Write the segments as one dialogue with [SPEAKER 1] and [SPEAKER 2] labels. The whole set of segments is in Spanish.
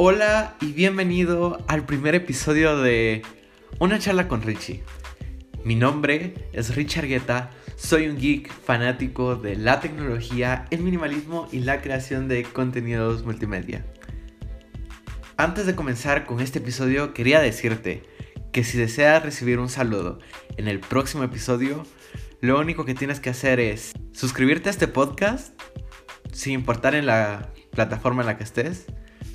[SPEAKER 1] Hola y bienvenido al primer episodio de Una charla con Richie. Mi nombre es Richard Guetta, soy un geek fanático de la tecnología, el minimalismo y la creación de contenidos multimedia. Antes de comenzar con este episodio quería decirte que si deseas recibir un saludo en el próximo episodio, lo único que tienes que hacer es suscribirte a este podcast, sin importar en la plataforma en la que estés.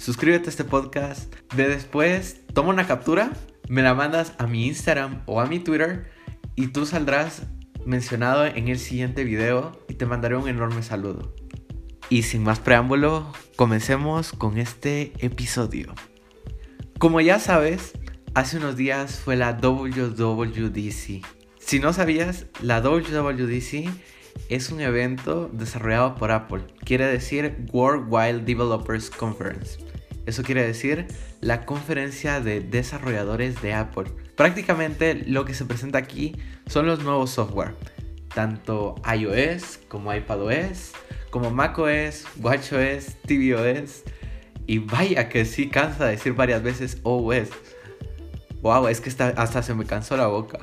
[SPEAKER 1] Suscríbete a este podcast. De después, toma una captura, me la mandas a mi Instagram o a mi Twitter y tú saldrás mencionado en el siguiente video y te mandaré un enorme saludo. Y sin más preámbulo, comencemos con este episodio. Como ya sabes, hace unos días fue la WWDC. Si no sabías, la WWDC es un evento desarrollado por Apple. Quiere decir World Wild Developers Conference. Eso quiere decir la conferencia de desarrolladores de Apple. Prácticamente lo que se presenta aquí son los nuevos software, tanto iOS como iPadOS, como macOS, watchOS, tvOS y vaya que sí cansa decir varias veces OS. Wow, es que hasta se me cansó la boca.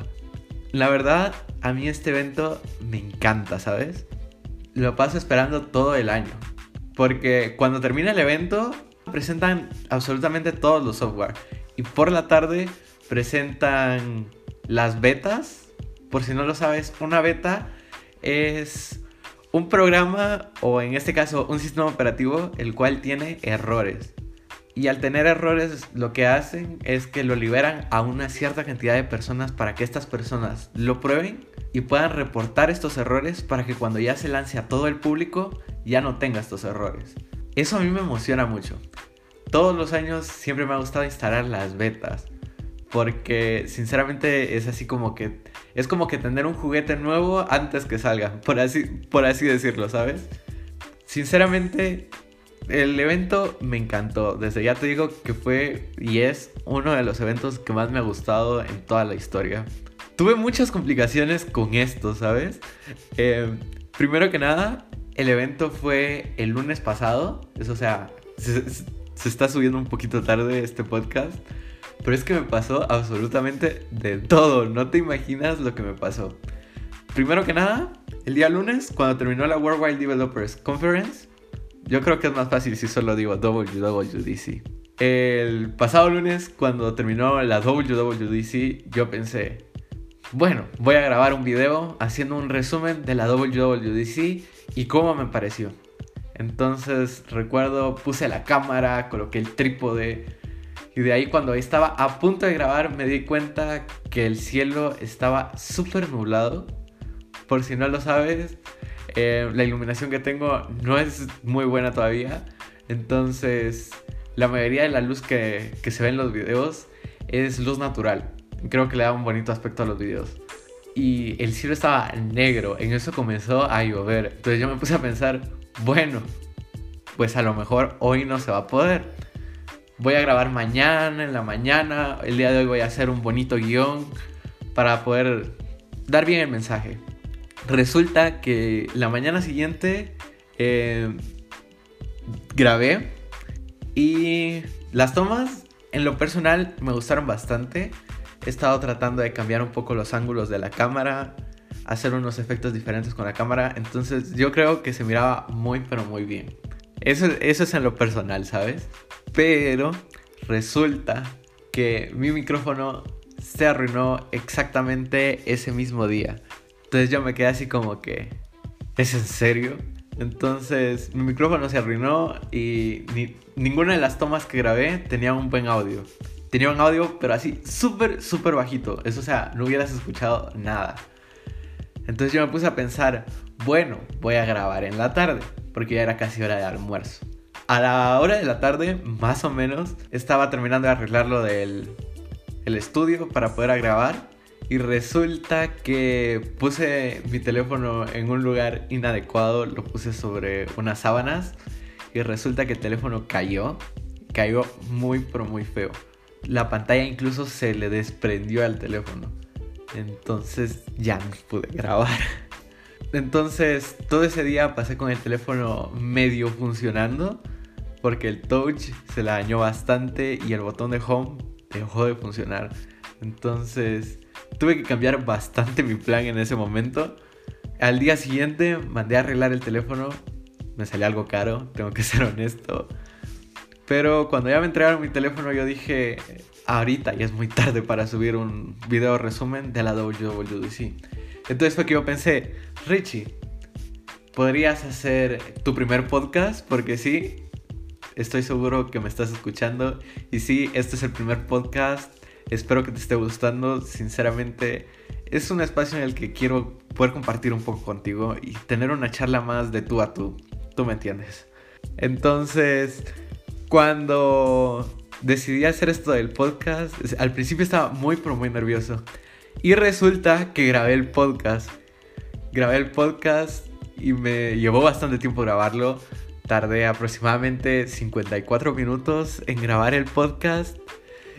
[SPEAKER 1] La verdad, a mí este evento me encanta, ¿sabes? Lo paso esperando todo el año. Porque cuando termina el evento, presentan absolutamente todos los software. Y por la tarde presentan las betas. Por si no lo sabes, una beta es un programa o en este caso un sistema operativo el cual tiene errores. Y al tener errores lo que hacen es que lo liberan a una cierta cantidad de personas para que estas personas lo prueben y puedan reportar estos errores para que cuando ya se lance a todo el público ya no tenga estos errores. Eso a mí me emociona mucho. Todos los años siempre me ha gustado instalar las betas. Porque sinceramente es así como que... Es como que tener un juguete nuevo antes que salga. Por así, por así decirlo, ¿sabes? Sinceramente, el evento me encantó. Desde ya te digo que fue y es uno de los eventos que más me ha gustado en toda la historia. Tuve muchas complicaciones con esto, ¿sabes? Eh, primero que nada, el evento fue el lunes pasado. Eso, o sea, se, se está subiendo un poquito tarde este podcast. Pero es que me pasó absolutamente de todo. No te imaginas lo que me pasó. Primero que nada, el día lunes, cuando terminó la Worldwide Developers Conference, yo creo que es más fácil si solo digo WWDC. El pasado lunes, cuando terminó la WWDC, yo pensé, bueno, voy a grabar un video haciendo un resumen de la WWDC y cómo me pareció. Entonces recuerdo, puse la cámara, coloqué el trípode y de ahí cuando estaba a punto de grabar me di cuenta que el cielo estaba súper nublado. Por si no lo sabes, eh, la iluminación que tengo no es muy buena todavía. Entonces la mayoría de la luz que, que se ve en los videos es luz natural. Creo que le da un bonito aspecto a los videos y el cielo estaba negro. En eso comenzó a llover. Entonces yo me puse a pensar, bueno, pues a lo mejor hoy no se va a poder. Voy a grabar mañana, en la mañana. El día de hoy voy a hacer un bonito guion para poder dar bien el mensaje. Resulta que la mañana siguiente eh, grabé y las tomas en lo personal me gustaron bastante. He estado tratando de cambiar un poco los ángulos de la cámara, hacer unos efectos diferentes con la cámara. Entonces yo creo que se miraba muy pero muy bien. Eso, eso es en lo personal, ¿sabes? Pero resulta que mi micrófono se arruinó exactamente ese mismo día. Entonces yo me quedé así como que, ¿es en serio? Entonces mi micrófono se arruinó y ninguna de las tomas que grabé tenía un buen audio. Tenía un audio pero así súper, súper bajito. Eso o sea, no hubieras escuchado nada. Entonces yo me puse a pensar, bueno, voy a grabar en la tarde, porque ya era casi hora de almuerzo. A la hora de la tarde, más o menos, estaba terminando de arreglar lo del el estudio para poder grabar. Y resulta que puse mi teléfono en un lugar inadecuado, lo puse sobre unas sábanas. Y resulta que el teléfono cayó, cayó muy pero muy feo. La pantalla incluso se le desprendió al teléfono. Entonces ya no pude grabar. Entonces todo ese día pasé con el teléfono medio funcionando. porque el touch se la dañó bastante y el botón de home dejó de funcionar. Entonces tuve que cambiar bastante mi plan en ese momento. Al día siguiente mandé a arreglar el teléfono. Me salió algo caro, tengo que ser honesto. Pero cuando ya me entregaron mi teléfono yo dije, ahorita ya es muy tarde para subir un video resumen de la WWDC. Entonces fue que yo pensé, Richie, podrías hacer tu primer podcast porque sí, estoy seguro que me estás escuchando y sí, este es el primer podcast. Espero que te esté gustando. Sinceramente, es un espacio en el que quiero poder compartir un poco contigo y tener una charla más de tú a tú. Tú me entiendes. Entonces, cuando decidí hacer esto del podcast, al principio estaba muy, pero muy nervioso. Y resulta que grabé el podcast. Grabé el podcast y me llevó bastante tiempo grabarlo. Tardé aproximadamente 54 minutos en grabar el podcast.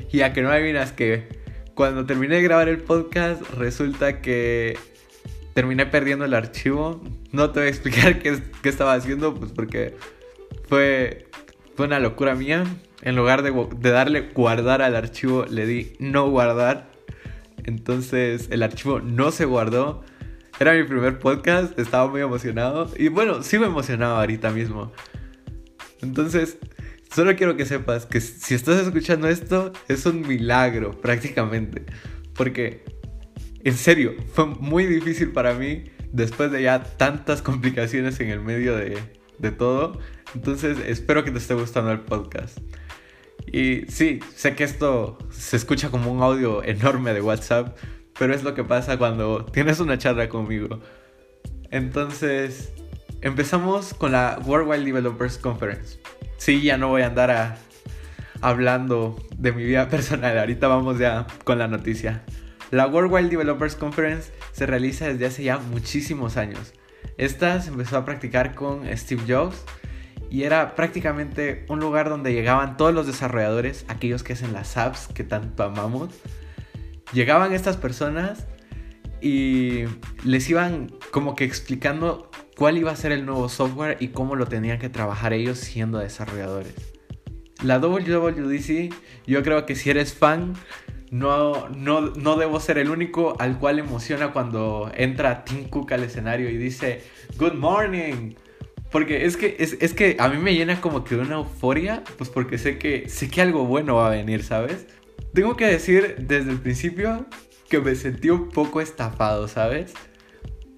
[SPEAKER 1] Y a que no adivinas que cuando terminé de grabar el podcast, resulta que terminé perdiendo el archivo. No te voy a explicar qué, qué estaba haciendo, pues porque fue, fue una locura mía. En lugar de, darle guardar al archivo, le di no guardar. Entonces el archivo no se guardó. Era mi primer podcast, estaba muy emocionado. Y bueno, sí me emocionaba ahorita mismo. Entonces, solo quiero que sepas que si estás escuchando esto, es un milagro prácticamente. Porque, en serio, fue muy difícil para mí después de ya tantas complicaciones en el medio de, de todo. Entonces, espero que te esté gustando el podcast. Y sí, sé que esto se escucha como un audio enorme de WhatsApp, pero es lo que pasa cuando tienes una charla conmigo. Entonces, empezamos con la Worldwide Developers Conference. Sí, ya no voy a andar hablando de mi vida personal, ahorita vamos ya con la noticia. La Worldwide Developers Conference se realiza desde hace ya muchísimos años. Esta se empezó a practicar con Steve Jobs y era prácticamente un lugar donde llegaban todos los desarrolladores, aquellos que hacen las apps que tanto amamos. Llegaban estas personas y les iban como que explicando cuál iba a ser el nuevo software y cómo lo tenían que trabajar ellos siendo desarrolladores. La WWDC, yo creo que si eres fan, no, no, no debo ser el único al cual emociona cuando entra Tim Cook al escenario y dice, Good morning, porque es que, es, que a mí me llena como que una euforia, pues porque sé que, sé que algo bueno va a venir, ¿sabes? Tengo que decir desde el principio que me sentí un poco estafado, ¿sabes?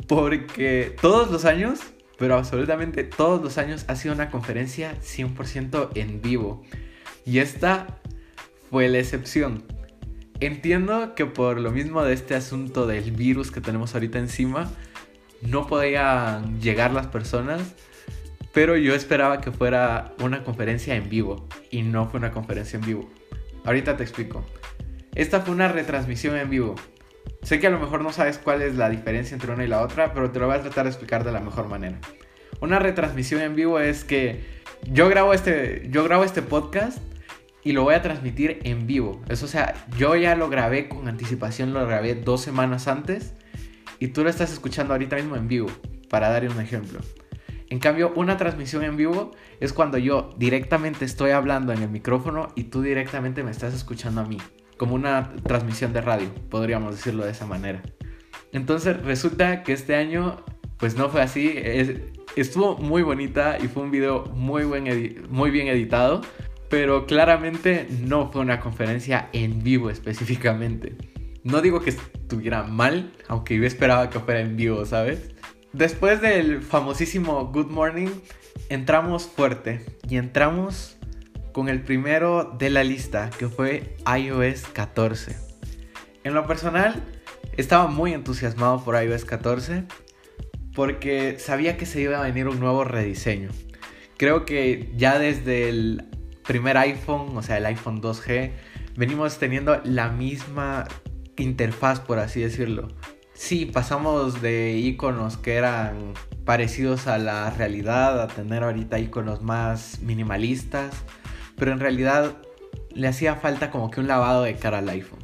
[SPEAKER 1] Porque todos los años, pero absolutamente todos los años, ha sido una conferencia 100% en vivo. Y esta fue la excepción. Entiendo que por lo mismo de este asunto del virus que tenemos ahorita encima, no podían llegar las personas pero yo esperaba que fuera una conferencia en vivo y no fue una conferencia en vivo. Ahorita te explico. Esta fue una retransmisión en vivo. Sé que a lo mejor no sabes cuál es la diferencia entre una y la otra, pero te lo voy a tratar de explicar de la mejor manera. Una retransmisión en vivo es que yo grabo este, yo grabo este podcast y lo voy a transmitir en vivo. Eso, sea, yo ya lo grabé con anticipación, lo grabé dos semanas antes y tú lo estás escuchando ahorita mismo en vivo, para dar un ejemplo. En cambio, una transmisión en vivo es cuando yo directamente estoy hablando en el micrófono y tú directamente me estás escuchando a mí, como una transmisión de radio, podríamos decirlo de esa manera. Entonces resulta que este año pues no fue así, estuvo muy bonita y fue un video muy, buen muy bien editado, pero claramente no fue una conferencia en vivo específicamente. No digo que estuviera mal, aunque yo esperaba que fuera en vivo, ¿sabes? Después del famosísimo Good Morning, entramos fuerte y entramos con el primero de la lista, que fue iOS 14. En lo personal, estaba muy entusiasmado por iOS 14 porque sabía que se iba a venir un nuevo rediseño. Creo que ya desde el primer iPhone, o sea, el iPhone 2G, venimos teniendo la misma interfaz, por así decirlo. Sí, pasamos de iconos que eran parecidos a la realidad a tener ahorita iconos más minimalistas, pero en realidad le hacía falta como que un lavado de cara al iPhone.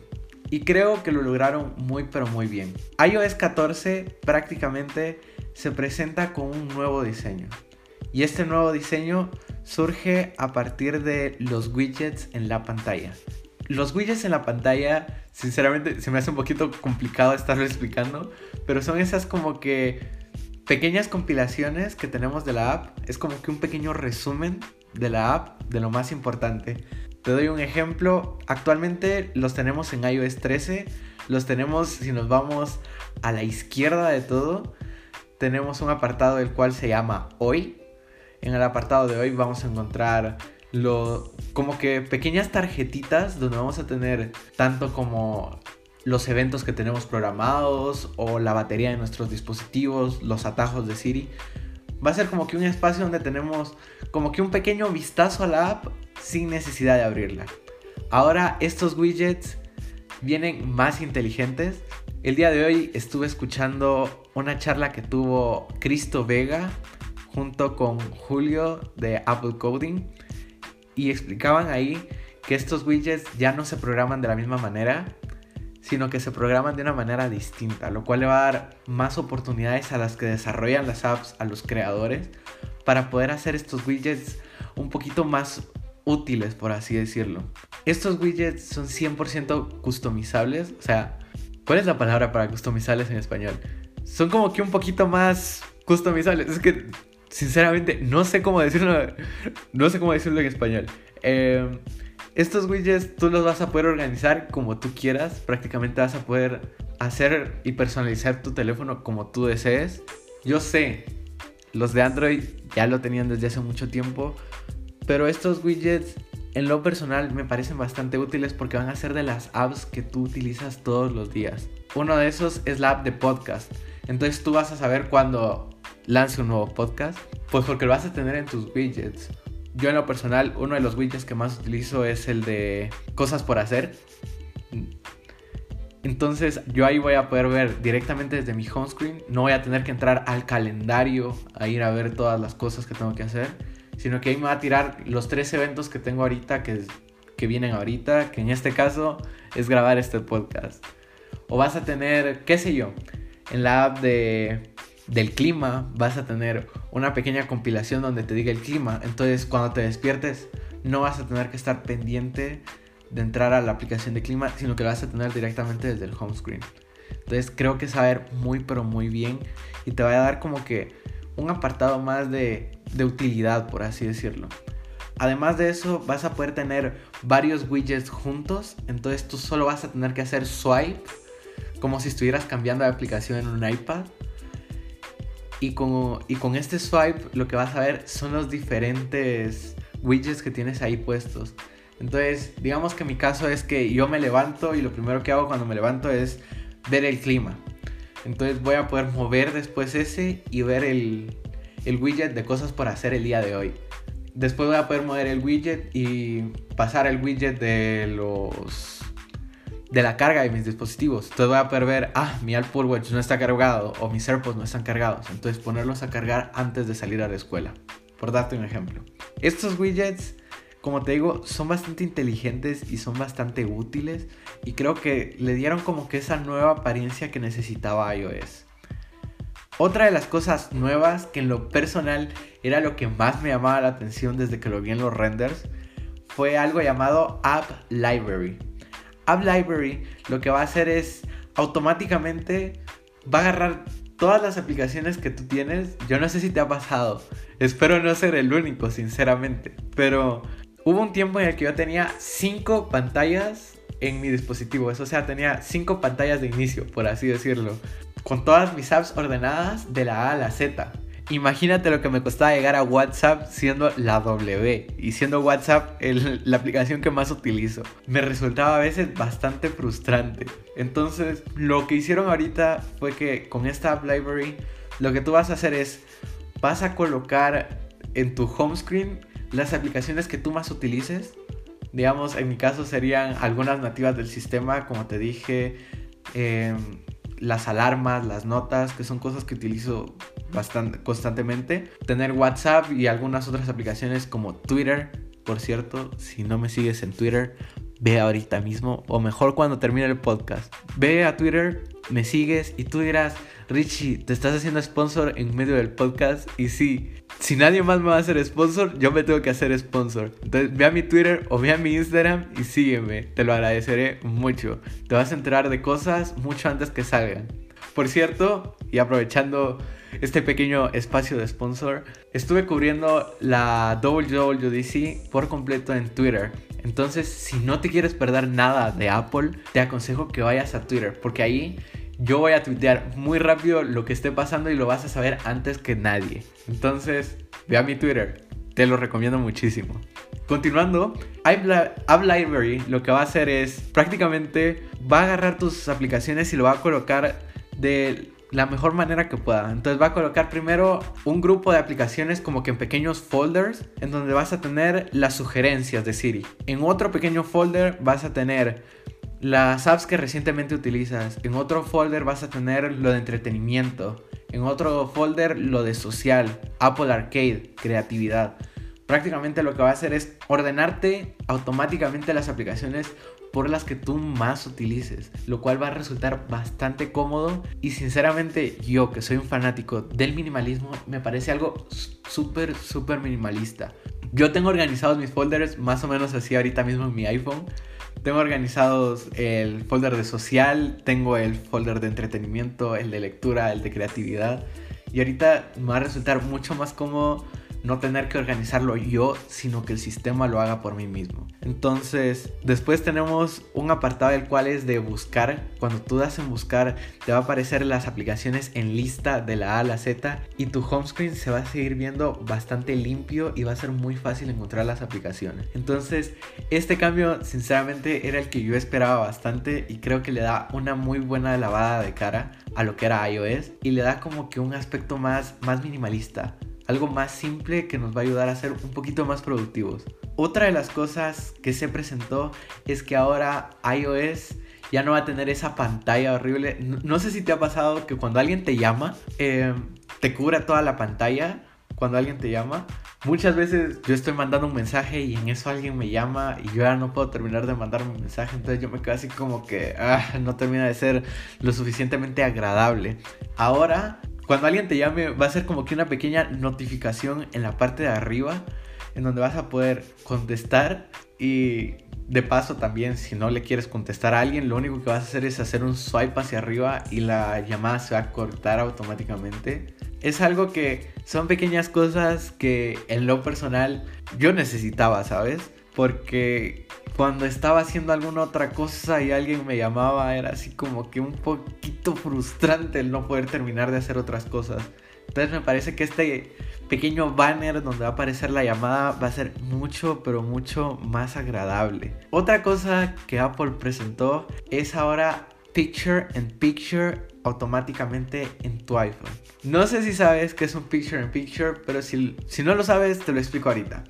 [SPEAKER 1] Y creo que lo lograron muy pero muy bien. iOS 14 prácticamente se presenta con un nuevo diseño. Y este nuevo diseño surge a partir de los widgets en la pantalla. Los widgets en la pantalla, sinceramente, se me hace un poquito complicado estarlo explicando, pero son esas como que pequeñas compilaciones que tenemos de la app. Es como que un pequeño resumen de la app, de lo más importante. Te doy un ejemplo. Actualmente los tenemos en iOS 13. Los tenemos, si nos vamos a la izquierda de todo, tenemos un apartado el cual se llama Hoy. En el apartado de hoy vamos a encontrar lo, como que pequeñas tarjetitas donde vamos a tener tanto como los eventos que tenemos programados o la batería de nuestros dispositivos, los atajos de Siri. Va a ser como que un espacio donde tenemos como que un pequeño vistazo a la app sin necesidad de abrirla. Ahora estos widgets vienen más inteligentes. El día de hoy estuve escuchando una charla que tuvo Cristo Vega junto con Julio de Apple Coding y explicaban ahí que estos widgets ya no se programan de la misma manera, sino que se programan de una manera distinta, lo cual le va a dar más oportunidades a las que desarrollan las apps, a los creadores, para poder hacer estos widgets un poquito más útiles, por así decirlo. Estos widgets son 100% customizables, o sea, ¿cuál es la palabra para customizables en español? Son como que un poquito más customizables, es que sinceramente, no sé cómo decirlo. No sé cómo decirlo en español. Em, estos widgets tú los vas a poder organizar como tú quieras. Prácticamente vas a poder hacer y personalizar tu teléfono como tú desees. Yo sé, los de Android ya lo tenían desde hace mucho tiempo. Pero estos widgets en lo personal me parecen bastante útiles porque van a ser de las apps que tú utilizas todos los días. Uno de esos es la app de podcast. Entonces tú vas a saber cuando lance un nuevo podcast? Pues porque lo vas a tener en tus widgets. Yo en lo personal, uno de los widgets que más utilizo es el de cosas por hacer. Entonces yo ahí voy a poder ver directamente desde mi home screen. No voy a tener que entrar al calendario a ir a ver todas las cosas que tengo que hacer. Sino que ahí me va a tirar los tres eventos que tengo ahorita, que, que vienen ahorita, que en este caso es grabar este podcast. O vas a tener, qué sé yo, en la app de del clima, vas a tener una pequeña compilación donde te diga el clima. Entonces cuando te despiertes no vas a tener que estar pendiente de entrar a la aplicación de clima, sino que lo vas a tener directamente desde el home screen. Entonces creo que saber muy pero muy bien y te va a dar como que un apartado más de, de utilidad, por así decirlo. Además de eso, vas a poder tener varios widgets juntos. Entonces tú solo vas a tener que hacer swipe, como si estuvieras cambiando de aplicación en un iPad. Y con, y con este swipe lo que vas a ver son los diferentes widgets que tienes ahí puestos. Entonces, digamos que mi caso es que yo me levanto y lo primero que hago cuando me levanto es ver el clima. Entonces voy a poder mover después ese y ver el, el widget de cosas por hacer el día de hoy. Después voy a poder mover el widget y pasar el widget de los de la carga de mis dispositivos. Entonces voy a poder ver, ah, mi Apple Watch no está cargado o mis AirPods no están cargados. Entonces ponerlos a cargar antes de salir a la escuela. Por darte un ejemplo. Estos widgets, como te digo, son bastante inteligentes y son bastante útiles. Y creo que le dieron como que esa nueva apariencia que necesitaba iOS. Otra de las cosas nuevas que en lo personal era lo que más me llamaba la atención desde que lo vi en los renders fue algo llamado App Library. App Library lo que va a hacer es automáticamente va a agarrar todas las aplicaciones que tú tienes. Yo no sé si te ha pasado. Espero no ser el único, sinceramente. Pero hubo un tiempo en el que yo tenía 5 pantallas en mi dispositivo. Eso, sea, tenía 5 pantallas de inicio, por así decirlo. Con todas mis apps ordenadas de la A a la Z. Imagínate lo que me costaba llegar a WhatsApp siendo la W y siendo WhatsApp la aplicación que más utilizo. Me resultaba a veces bastante frustrante. Entonces, lo que hicieron ahorita fue que con esta App Library, lo que tú vas a hacer es, vas a colocar en tu home screen las aplicaciones que tú más utilices. Digamos, en mi caso serían algunas nativas del sistema, como te dije. Eh, las alarmas, las notas, que son cosas que utilizo bastante constantemente. Tener WhatsApp y algunas otras aplicaciones como Twitter. Por cierto, si no me sigues en Twitter, ve ahorita mismo o mejor cuando termine el podcast. Ve a Twitter, me sigues y tú dirás, Richie, te estás haciendo sponsor en medio del podcast y sí, si nadie más me va a hacer sponsor, yo me tengo que hacer sponsor. Entonces, ve a mi Twitter o ve a mi Instagram y sígueme. Te lo agradeceré mucho. Te vas a enterar de cosas mucho antes que salgan. Por cierto, y aprovechando este pequeño espacio de sponsor, estuve cubriendo la WWDC por completo en Twitter. Entonces, si no te quieres perder nada de Apple, te aconsejo que vayas a Twitter, porque ahí yo voy a tuitear muy rápido lo que esté pasando y lo vas a saber antes que nadie. Entonces, ve a mi Twitter, te lo recomiendo muchísimo. Continuando, App Library lo que va a hacer es prácticamente va a agarrar tus aplicaciones y lo va a colocar de la mejor manera que pueda. Entonces va a colocar primero un grupo de aplicaciones como que en pequeños folders en donde vas a tener las sugerencias de Siri. En otro pequeño folder vas a tener las apps que recientemente utilizas. En otro folder vas a tener lo de entretenimiento. En otro folder lo de social, Apple Arcade, creatividad. Prácticamente lo que va a hacer es ordenarte automáticamente las aplicaciones por las que tú más utilices, lo cual va a resultar bastante cómodo y sinceramente yo que soy un fanático del minimalismo me parece algo súper, súper minimalista. Yo tengo organizados mis folders más o menos así ahorita mismo en mi iPhone. Tengo organizados el folder de social, tengo el folder de entretenimiento, el de lectura, el de creatividad. Y ahorita me va a resultar mucho más cómodo no tener que organizarlo yo, sino que el sistema lo haga por mí mismo. Entonces, después tenemos un apartado del cual es de buscar. Cuando tú das en buscar, te va a aparecer las aplicaciones en lista de la A a la Z y tu home screen se va a seguir viendo bastante limpio y va a ser muy fácil encontrar las aplicaciones. Entonces, este cambio sinceramente era el que yo esperaba bastante y creo que le da una muy buena lavada de cara a lo que era iOS y le da como que un aspecto más, más minimalista algo más simple que nos va a ayudar a ser un poquito más productivos. Otra de las cosas que se presentó es que ahora iOS ya no va a tener esa pantalla horrible. No, sé si te ha pasado que cuando alguien te llama, em, te cubra toda la pantalla cuando alguien te llama. Muchas veces yo estoy mandando un mensaje y en eso alguien me llama y yo ya no puedo terminar de mandar un mensaje, entonces yo me quedo así como que ah, no termina de ser lo suficientemente agradable. Ahora cuando alguien te llame va a ser como que una pequeña notificación en la parte de arriba en donde vas a poder contestar y de paso también si no le quieres contestar a alguien lo único que vas a hacer es hacer un swipe hacia arriba y la llamada se va a cortar automáticamente. Es algo que son pequeñas cosas que en lo personal yo necesitaba, ¿sabes? Porque cuando estaba haciendo alguna otra cosa y alguien me llamaba, era así como que un poquito frustrante el no poder terminar de hacer otras cosas. Entonces me parece que este pequeño banner donde va a aparecer la llamada va a ser mucho, pero mucho más agradable. Otra cosa que Apple presentó es ahora Picture in Picture automáticamente en tu iPhone. No sé si sabes qué es un Picture in Picture, pero si, si no lo sabes te lo explico ahorita.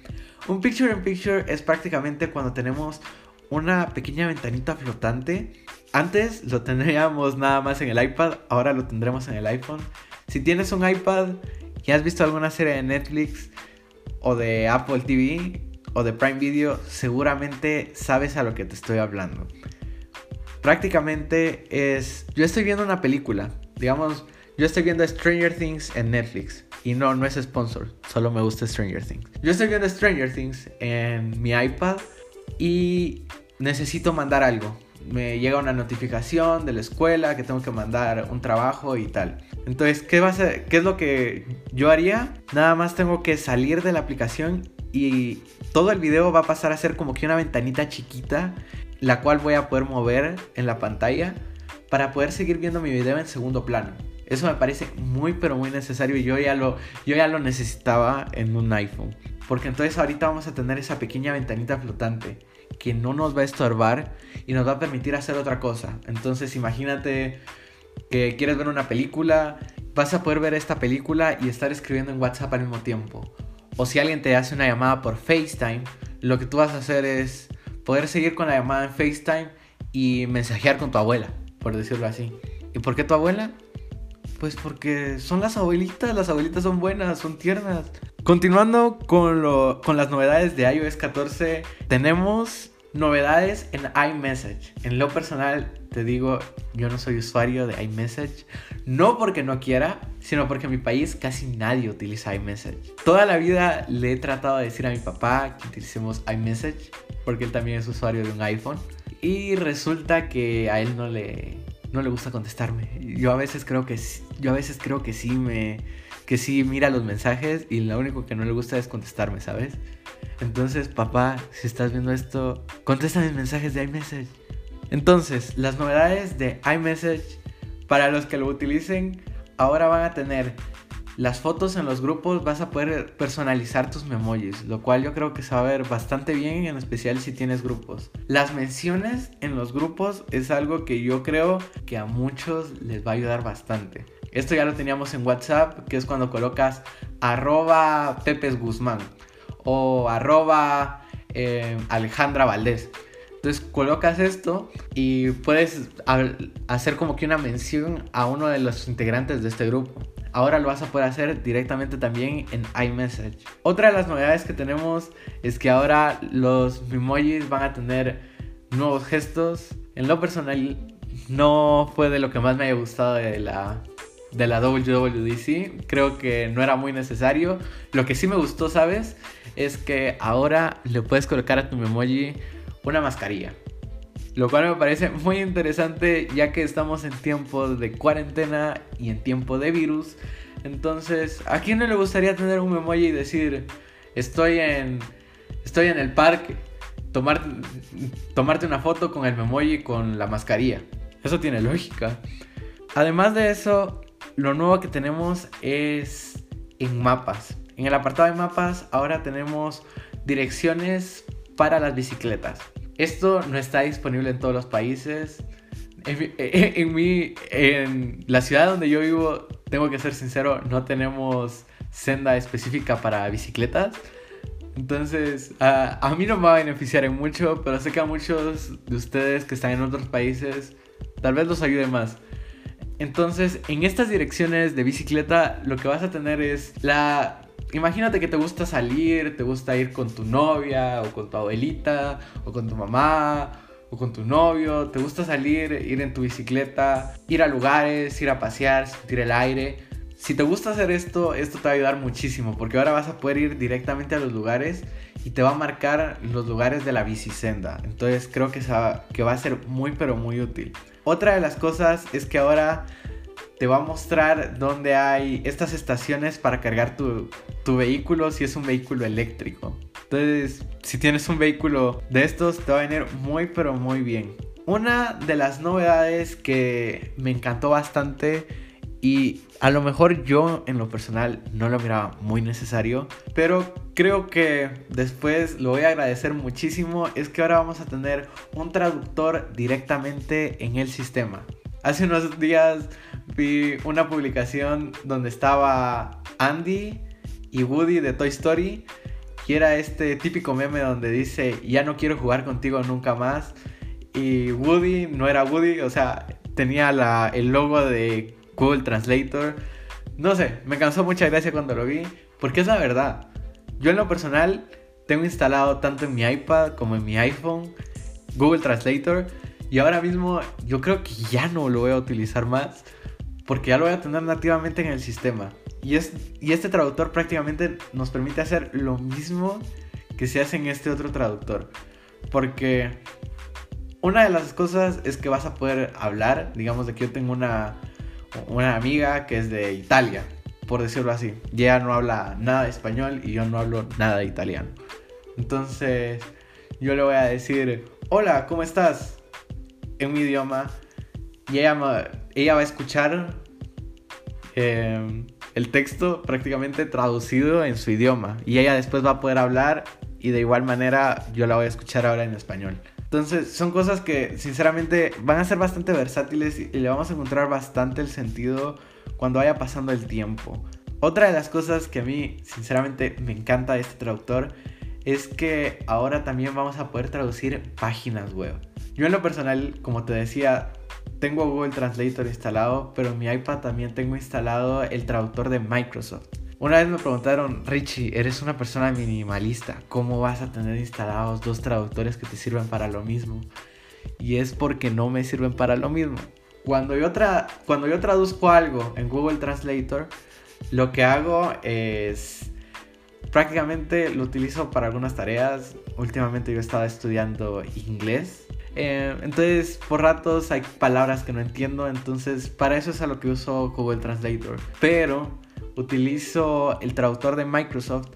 [SPEAKER 1] Un picture in picture es prácticamente cuando tenemos una pequeña ventanita flotante. Antes lo tendríamos nada más en el iPad, ahora lo tendremos en el iPhone. Si tienes un iPad y has visto alguna serie de Netflix o de Apple TV o de Prime Video, seguramente sabes a lo que te estoy hablando. Prácticamente es, yo estoy viendo una película, digamos, yo estoy viendo Stranger Things en Netflix. Y no, no es sponsor, solo me gusta Stranger Things. Yo estoy viendo Stranger Things en mi iPad y necesito mandar algo. Me llega una notificación de la escuela que tengo que mandar un trabajo y tal. Entonces, ¿qué, va a ser, ¿qué es lo que yo haría? Nada más tengo que salir de la aplicación y todo el video va a pasar a ser como que una ventanita chiquita, la cual voy a poder mover en la pantalla para poder seguir viendo mi video en segundo plano. Eso me parece muy pero muy necesario y yo ya lo, yo ya lo necesitaba en un iPhone. Porque entonces ahorita vamos a tener esa pequeña ventanita flotante que no nos va a estorbar y nos va a permitir hacer otra cosa. Entonces imagínate que quieres ver una película, vas a poder ver esta película y estar escribiendo en WhatsApp al mismo tiempo. O si alguien te hace una llamada por FaceTime, lo que tú vas a hacer es poder seguir con la llamada en FaceTime y mensajear con tu abuela, por decirlo así. ¿Y por qué tu abuela? Pues porque son las abuelitas, las abuelitas son buenas, son tiernas. Continuando con, lo, con las novedades de iOS 14, tenemos Novedades en iMessage. En lo personal, te digo, yo no soy usuario de iMessage. No porque no quiera, sino porque en mi país casi nadie utiliza iMessage. Toda la vida le he tratado de decir a mi papá que utilicemos iMessage, porque él también es usuario de un iPhone. Y resulta que a él no le, no le gusta contestarme. Yo a veces creo que, yo a veces creo que sí me que sí mira los mensajes y lo único que no le gusta es contestarme, ¿sabes? Entonces, papá, si estás viendo esto, contesta mis mensajes de iMessage. Entonces, las novedades de iMessage, para los que lo utilicen, ahora van a tener las fotos en los grupos, vas a poder personalizar tus memojis, lo cual yo creo que se va a ver bastante bien, en especial si tienes grupos. Las menciones en los grupos es algo que yo creo que a muchos les va a ayudar bastante. Esto ya lo teníamos en WhatsApp, que es cuando colocas arroba Pepes Guzmán o arroba eh, Alejandra Valdés. Entonces colocas esto y puedes hacer como que una mención a uno de los integrantes de este grupo. Ahora lo vas a poder hacer directamente también en iMessage. Otra de las novedades que tenemos es que ahora los emojis van a tener nuevos gestos. En lo personal no fue de lo que más me haya gustado de la de la WWDC. Creo que no era muy necesario. Lo que sí me gustó, ¿sabes? Es que ahora le puedes colocar a tu memoji una mascarilla. Lo cual me parece muy interesante ya que estamos en tiempo de cuarentena y en tiempo de virus. Entonces, ¿a quién no le gustaría tener un memoji y decir, estoy en, estoy en el parque, tomar, tomarte una foto con el memoji con la mascarilla? Eso tiene lógica. Además de eso, lo nuevo que tenemos es en mapas. En el apartado de mapas ahora tenemos direcciones para las bicicletas. Esto no está disponible en todos los países. En, mi, en, la ciudad donde yo vivo, tengo que ser sincero, no tenemos senda específica para bicicletas. Entonces, a, a mí no me va a beneficiar en mucho, pero sé que a muchos de ustedes que están en otros países, tal vez los ayude más. Entonces, en estas direcciones de bicicleta, lo que vas a tener es la... Imagínate que te gusta salir, te gusta ir con tu novia o con tu abuelita o con tu mamá o con tu novio, te gusta salir, ir en tu bicicleta, ir a lugares, ir a pasear, sentir el aire. Si te gusta hacer esto, esto te va a ayudar muchísimo porque ahora vas a poder ir directamente a los lugares y te va a marcar los lugares de la bicisenda. Entonces creo que, que va a ser muy pero muy útil. Otra de las cosas es que ahora te va a mostrar dónde hay estas estaciones para cargar tu, vehículo si es un vehículo eléctrico. Entonces, si tienes un vehículo de estos, te va a venir muy pero muy bien. Una de las novedades que me encantó bastante y a lo mejor yo en lo personal no lo miraba muy necesario, pero creo que después lo voy a agradecer muchísimo, es que ahora vamos a tener un traductor directamente en el sistema. Hace unos días vi una publicación donde estaba Andy y Woody de Toy Story y era este típico meme donde dice ya no quiero jugar contigo nunca más y Woody no era Woody, o sea, tenía la, el logo de Google Translator. No sé, me causó mucha gracia cuando lo vi, porque es la verdad. Yo en lo personal tengo instalado tanto en mi iPad como en mi iPhone Google Translator y ahora mismo yo creo que ya no lo voy a utilizar más porque ya lo voy a tener nativamente en el sistema. Y, es, y este traductor prácticamente nos permite hacer lo mismo que se hace en este otro traductor. Porque una de las cosas es que vas a poder hablar, digamos de que yo tengo una, una amiga que es de Italia, por decirlo así. Ella no habla nada de español y yo no hablo nada de italiano. Entonces, yo le voy a decir, hola, ¿cómo estás? En mi idioma. Y ella, ella va a escuchar em, el texto prácticamente traducido en su idioma. Y ella después va a poder hablar y de igual manera yo la voy a escuchar ahora en español. Entonces son cosas que sinceramente van a ser bastante versátiles y le vamos a encontrar bastante el sentido cuando vaya pasando el tiempo. Otra de las cosas que a mí sinceramente me encanta de este traductor es que ahora también vamos a poder traducir páginas web. Yo en lo personal, como te decía, tengo Google Translator instalado, pero en mi iPad también tengo instalado el traductor de Microsoft. Una vez me preguntaron, Richie, eres una persona minimalista, ¿cómo vas a tener instalados dos traductores que te sirven para lo mismo? Y es porque no me sirven para lo mismo. Cuando yo, cuando yo traduzco algo en Google Translator, lo que hago es prácticamente lo utilizo para algunas tareas. Últimamente yo estaba estudiando inglés. Eh, entonces, por ratos hay palabras que no entiendo. Entonces, para eso es a lo que uso Google Translator. Pero utilizo el traductor de Microsoft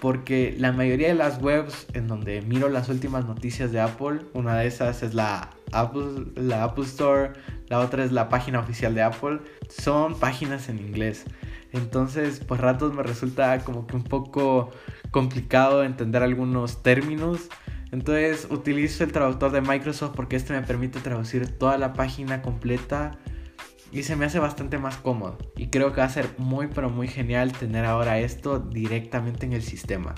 [SPEAKER 1] porque la mayoría de las webs en donde miro las últimas noticias de Apple, una de esas es la Apple, la Apple Store, la otra es la página oficial de Apple, son páginas en inglés. Entonces, por ratos me resulta como que un poco complicado entender algunos términos. Entonces, utilizo el traductor de Microsoft porque este me permite traducir toda la página completa y se me hace bastante más cómodo. Y creo que va a ser muy pero muy genial tener ahora esto directamente en el sistema.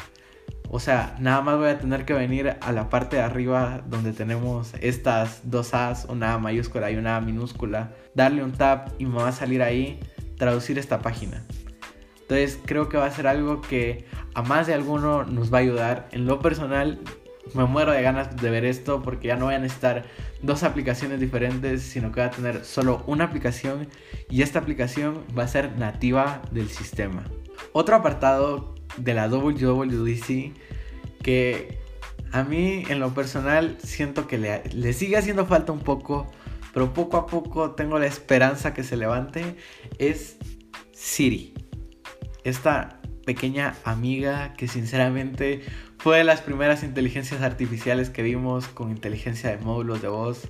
[SPEAKER 1] O sea, nada más voy a tener que venir a la parte de arriba donde tenemos estas dos A's, una A mayúscula y una minúscula, darle un tap y me va a salir ahí traducir esta página. Entonces creo que va a ser algo que a más de alguno nos va a ayudar. En lo personal me muero de ganas de ver esto porque ya no voy a necesitar dos aplicaciones diferentes, sino que voy a tener solo una aplicación y esta aplicación va a ser nativa del sistema. Otro apartado de la WWDC que a mí en lo personal siento que le, le sigue haciendo falta un poco, pero poco a poco tengo la esperanza que se levante, es Siri. Esta pequeña amiga que sinceramente fue de las primeras inteligencias artificiales que vimos con inteligencia de módulos de voz.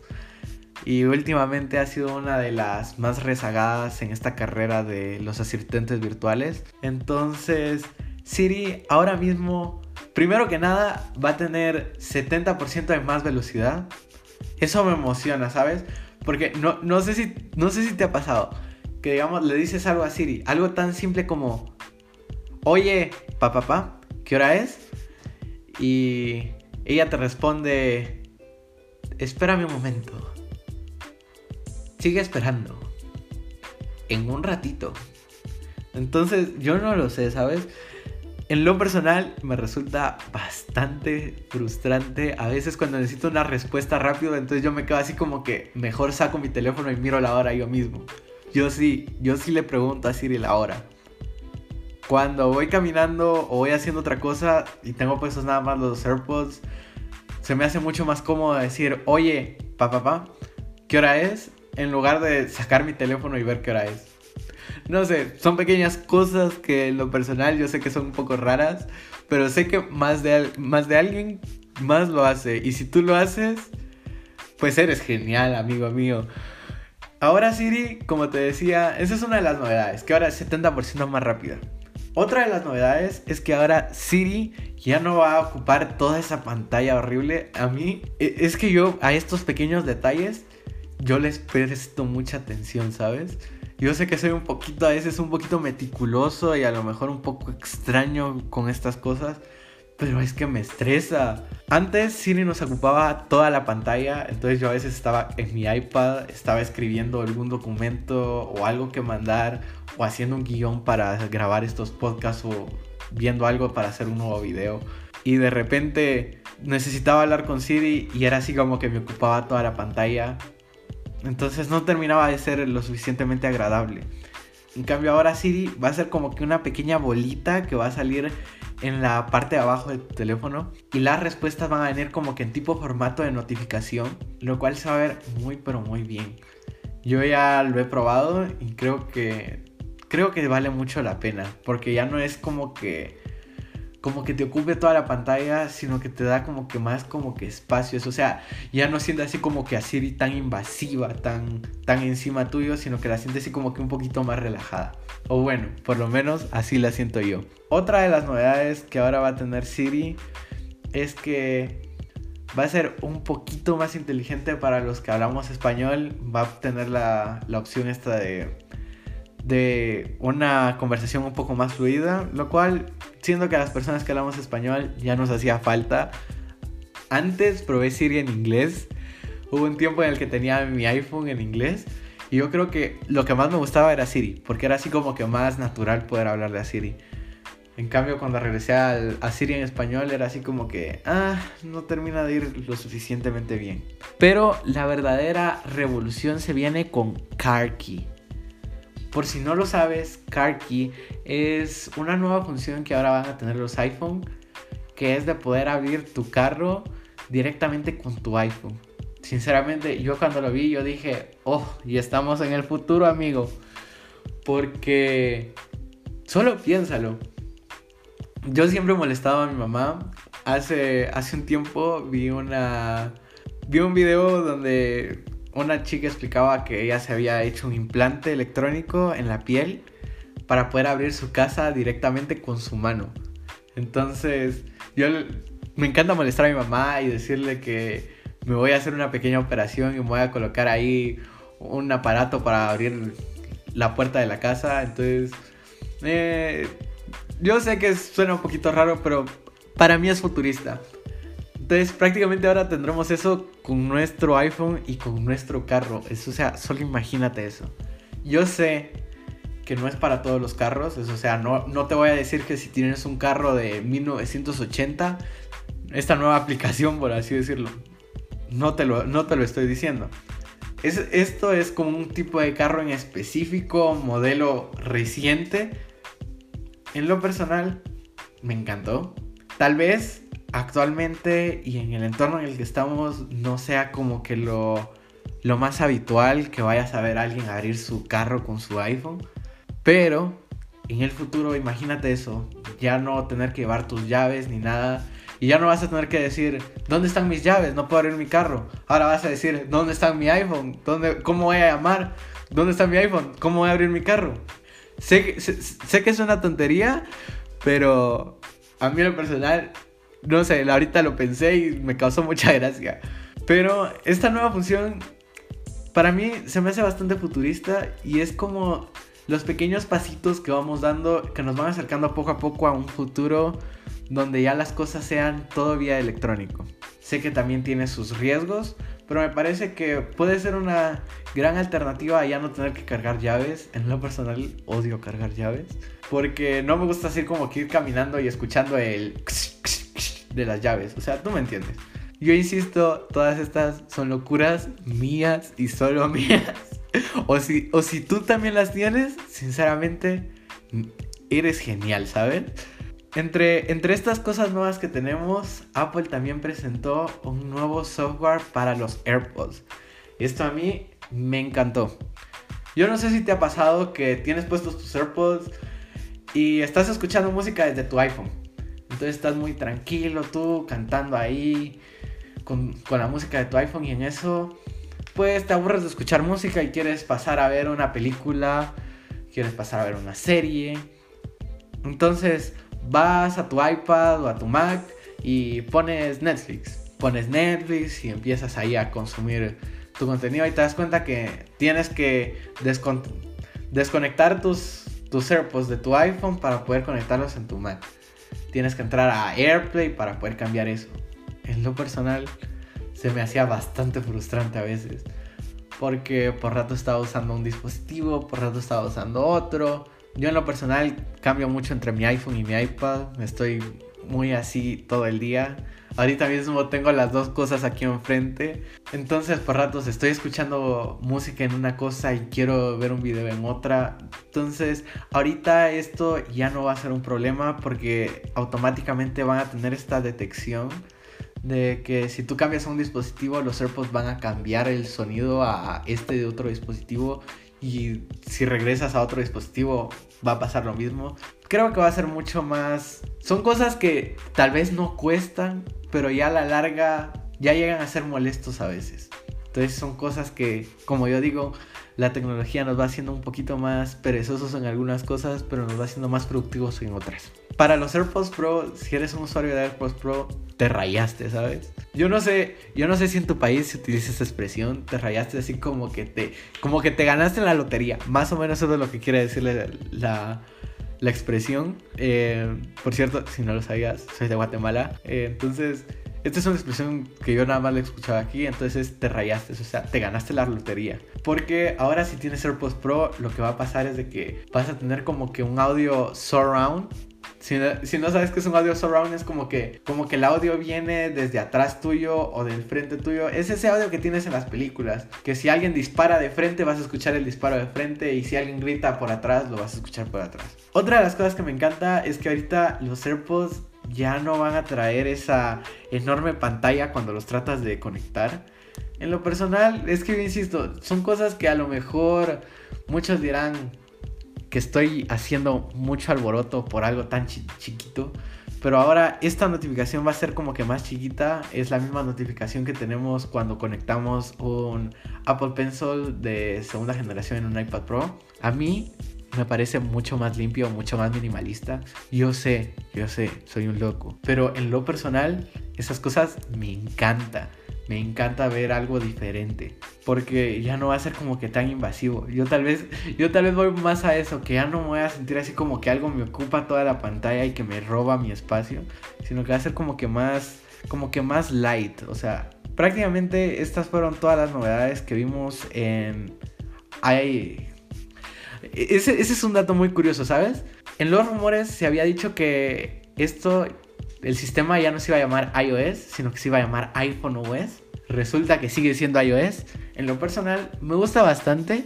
[SPEAKER 1] Y últimamente ha sido una de las más rezagadas en esta carrera de los asistentes virtuales. Entonces, Siri ahora mismo, primero que nada, va a tener 70% de más velocidad. Eso me emociona, ¿sabes? Porque no, no, sé si, no sé si te ha pasado que, digamos, le dices algo a Siri, algo tan simple como, oye, papá, papá, ¿qué hora es? Y ella te responde, espérame un momento. Sigue esperando. En un ratito. Entonces, yo no lo sé, ¿sabes? En lo personal me resulta bastante frustrante a veces cuando necesito una respuesta rápido, entonces yo me quedo así como que mejor saco mi teléfono y miro la hora yo mismo. Yo sí, yo sí le pregunto a Siri la hora. Cuando voy caminando o voy haciendo otra cosa y tengo puestos nada más los AirPods, se me hace mucho más cómodo decir, oye, papá, papá, ¿qué hora es? En lugar de sacar mi teléfono y ver qué hora es. No sé, son pequeñas cosas que en lo personal yo sé que son un poco raras, pero sé que más de, más de alguien más lo hace. Y si tú lo haces, pues eres genial, amigo mío. Ahora Siri, como te decía, esa es una de las novedades, que ahora es 70% más rápida. Otra de las novedades es que ahora Siri ya no va a ocupar toda esa pantalla horrible. A mí e, es que yo a estos pequeños detalles yo les presto mucha atención, ¿sabes? Yo sé que soy un poquito, a veces un poquito meticuloso y a lo mejor un poco extraño con estas cosas, pero es que me estresa. Antes Siri nos ocupaba toda la pantalla, entonces yo a veces estaba en mi iPad, estaba escribiendo algún documento o algo que mandar o haciendo un guion para grabar estos podcasts o viendo algo para hacer un nuevo video. Y de repente necesitaba hablar con Siri y era así como que me ocupaba toda la pantalla. Entonces no terminaba de ser lo suficientemente agradable. En cambio ahora Siri va a ser como que una pequeña bolita que va a salir en la parte de abajo del teléfono y las respuestas van a venir como que en tipo formato de notificación, lo cual se va a ver muy pero muy bien. Yo ya lo he probado y creo que creo que vale mucho la pena, porque ya no es como que como que te ocupe toda la pantalla, sino que te da como que más como que espacios, o sea, ya no siente así como que así tan invasiva, tan tan encima tuyo, sino que la sientes así como que un poquito más relajada. O bueno, por lo menos así la siento yo. Otra de las novedades que ahora va a tener Siri es que va a ser un poquito más inteligente para los que hablamos español, va a tener la, la opción esta de de una conversación un poco más fluida, lo cual, siendo que a las personas que hablamos español ya nos hacía falta. Antes probé Siri en inglés, hubo un tiempo en el que tenía mi iPhone en inglés y yo creo que lo que más me gustaba era Siri, porque era así como que más natural poder hablarle a Siri. En cambio, cuando regresé a Siri en español era así como que, ah, no termina de ir lo suficientemente bien. Pero la verdadera revolución se viene con CarKey. Por si no lo sabes, CarKey es una nueva función que ahora van a tener los iPhone, que es de poder abrir tu carro directamente con tu iPhone. Sinceramente, yo cuando lo vi, yo dije, oh, y estamos en el futuro, amigo. Porque solo piénsalo yo siempre he molestado a mi mamá. Hace, hace un tiempo vi una. Vi un video donde una chica explicaba que ella se había hecho un implante electrónico en la piel para poder abrir su casa directamente con su mano. Entonces, yo me encanta molestar a mi mamá y decirle que me voy a hacer una pequeña operación y me voy a colocar ahí un aparato para abrir la puerta de la casa. Entonces, eh, yo sé que suena un poquito raro, pero para mí es futurista. Entonces prácticamente ahora tendremos eso con nuestro iPhone y con nuestro carro. Eso, o sea, solo imagínate eso. Yo sé que no es para todos los carros. Eso, o sea, no, no te voy a decir que si tienes un carro de 1980, esta nueva aplicación, por así decirlo. No te lo, no te lo estoy diciendo. Es, esto es como un tipo de carro en específico, modelo reciente en lo personal, me encantó. Tal vez actualmente y en el entorno en el que estamos no sea como que lo, lo más habitual que vayas a ver a alguien abrir su carro con su iPhone. Pero en el futuro, imagínate eso, ya no tener que llevar tus llaves ni nada. Y ya no vas a tener que decir, ¿dónde están mis llaves? No puedo abrir mi carro. Ahora vas a decir, ¿dónde está mi iPhone? ¿Dónde, ¿Cómo voy a llamar? ¿Dónde está mi iPhone? ¿Cómo voy a abrir mi carro? Sé, que es una tontería, pero a mí en lo personal, no sé, ahorita lo pensé y me causó mucha gracia. Pero esta nueva función para mí se me hace bastante futurista y es como los pequeños pasitos que vamos dando que nos van acercando poco a poco a un futuro donde ya las cosas sean todo vía electrónico. Sé que también tiene sus riesgos, pero me parece que puede ser una gran alternativa a ya no tener que cargar llaves. En lo personal odio cargar llaves. Porque no me gusta así como que ir caminando y escuchando el de las llaves. O sea, tú me entiendes. Yo insisto, todas estas son locuras mías y solo mías. O si, o si tú también las tienes, sinceramente, eres genial, ¿sabes? Entre, estas cosas nuevas que tenemos, Apple también presentó un nuevo software para los AirPods. Esto a mí me encantó. Yo no sé si te ha pasado que tienes puestos tus AirPods y estás escuchando música desde tu iPhone. Entonces estás muy tranquilo tú cantando ahí con, con la música de tu iPhone y en eso pues te aburres de escuchar música y quieres pasar a ver una película, quieres pasar a ver una serie. Entonces vas a tu iPad o a tu Mac y pones Netflix. Pones Netflix y empiezas ahí a consumir tu contenido y te das cuenta que tienes que desconectar tus, tus AirPods de tu iPhone para poder conectarlos en tu Mac. Tienes que entrar a AirPlay para poder cambiar eso. En lo personal se me hacía bastante frustrante a veces. Porque por rato estaba usando un dispositivo, por rato estaba usando otro yo en lo personal cambio mucho entre mi iPhone y mi iPad. Estoy muy así todo el día. Ahorita mismo tengo las dos cosas aquí enfrente. Entonces por ratos estoy escuchando música en una cosa y quiero ver un video en otra. Entonces ahorita esto ya no va a ser un problema porque automáticamente van a tener esta detección de que si tú cambias un dispositivo los AirPods van a cambiar el sonido a este de otro dispositivo y si regresas a otro dispositivo va a pasar lo mismo. Creo que va a ser mucho más... Son cosas que tal vez no cuestan, pero ya a la larga ya llegan a ser molestos a veces. Entonces son cosas que, como yo digo, la tecnología nos va haciendo un poquito más perezosos en algunas cosas, pero nos va haciendo más productivos en otras. Para los AirPods Pro, si eres un usuario de AirPods Pro, te rayaste, ¿sabes? Yo no sé, yo no sé si en tu país se utiliza esa expresión, te rayaste así como que te, como que te ganaste en la lotería. Más o menos eso es lo que quiere decirle la, la expresión. Eh, por cierto, si no lo sabías, soy de Guatemala. Eh, entonces, esta es una expresión que yo nada más la he escuchado aquí, entonces te rayaste, o sea, te ganaste la lotería. Porque ahora si tienes AirPods Pro, lo que va a pasar es de que vas a tener como que un audio surround Si, no sabes que es un audio surround, es como que, como que el audio viene desde atrás tuyo o del frente tuyo. Es ese audio que tienes en las películas. Que si alguien dispara de frente, vas a escuchar el disparo de frente. Y si alguien grita por atrás, lo vas a escuchar por atrás. Otra de las cosas que me encanta es que ahorita los AirPods ya no van a traer esa enorme pantalla cuando los tratas de conectar. En lo personal, es que, insisto, son cosas que a lo mejor muchos dirán, que estoy haciendo mucho alboroto por algo tan chiquito. Pero ahora esta notificación va a ser como que más chiquita. Es la misma notificación que tenemos cuando conectamos un Apple Pencil de segunda generación en un iPad Pro. A mí me parece mucho más limpio, mucho más minimalista. Yo sé, yo sé, soy un loco. Pero en lo personal, esas cosas me encantan me encanta ver algo diferente. Porque ya no va a ser como que tan invasivo. Yo tal vez, yo tal vez voy más a eso, que ya no me voy a sentir así como que algo me ocupa toda la pantalla y que me roba mi espacio. Sino que va a ser como que más, como que más light. O sea, prácticamente estas fueron todas las novedades que vimos en... Hay... Ese, ese es un dato muy curioso, ¿sabes? En los rumores se había dicho que esto el sistema ya no se iba a llamar iOS, sino que se iba a llamar iPhone OS. Resulta que sigue siendo iOS. En lo personal, me gusta bastante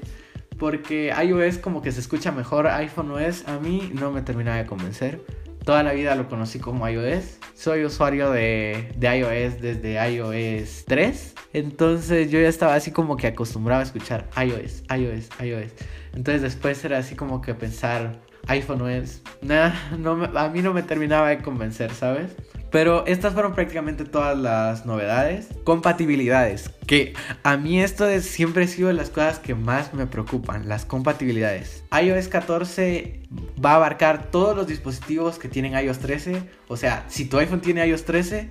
[SPEAKER 1] porque iOS como que se escucha mejor. iPhone OS a mí no me termina de convencer. Toda la vida lo conocí como iOS. Soy usuario de, de, iOS desde iOS 3. Entonces yo ya estaba así como que acostumbrado a escuchar iOS, iOS, iOS. Entonces después era así como que pensar, iPhone OS. Nah, no a mí no me terminaba de convencer, ¿sabes? Pero estas fueron prácticamente todas las novedades. Compatibilidades. Que a mí esto es, siempre ha sido las cosas que más me preocupan. Las compatibilidades. iOS 14 va a abarcar todos los dispositivos que tienen iOS 13. O sea, si tu iPhone tiene iOS 13,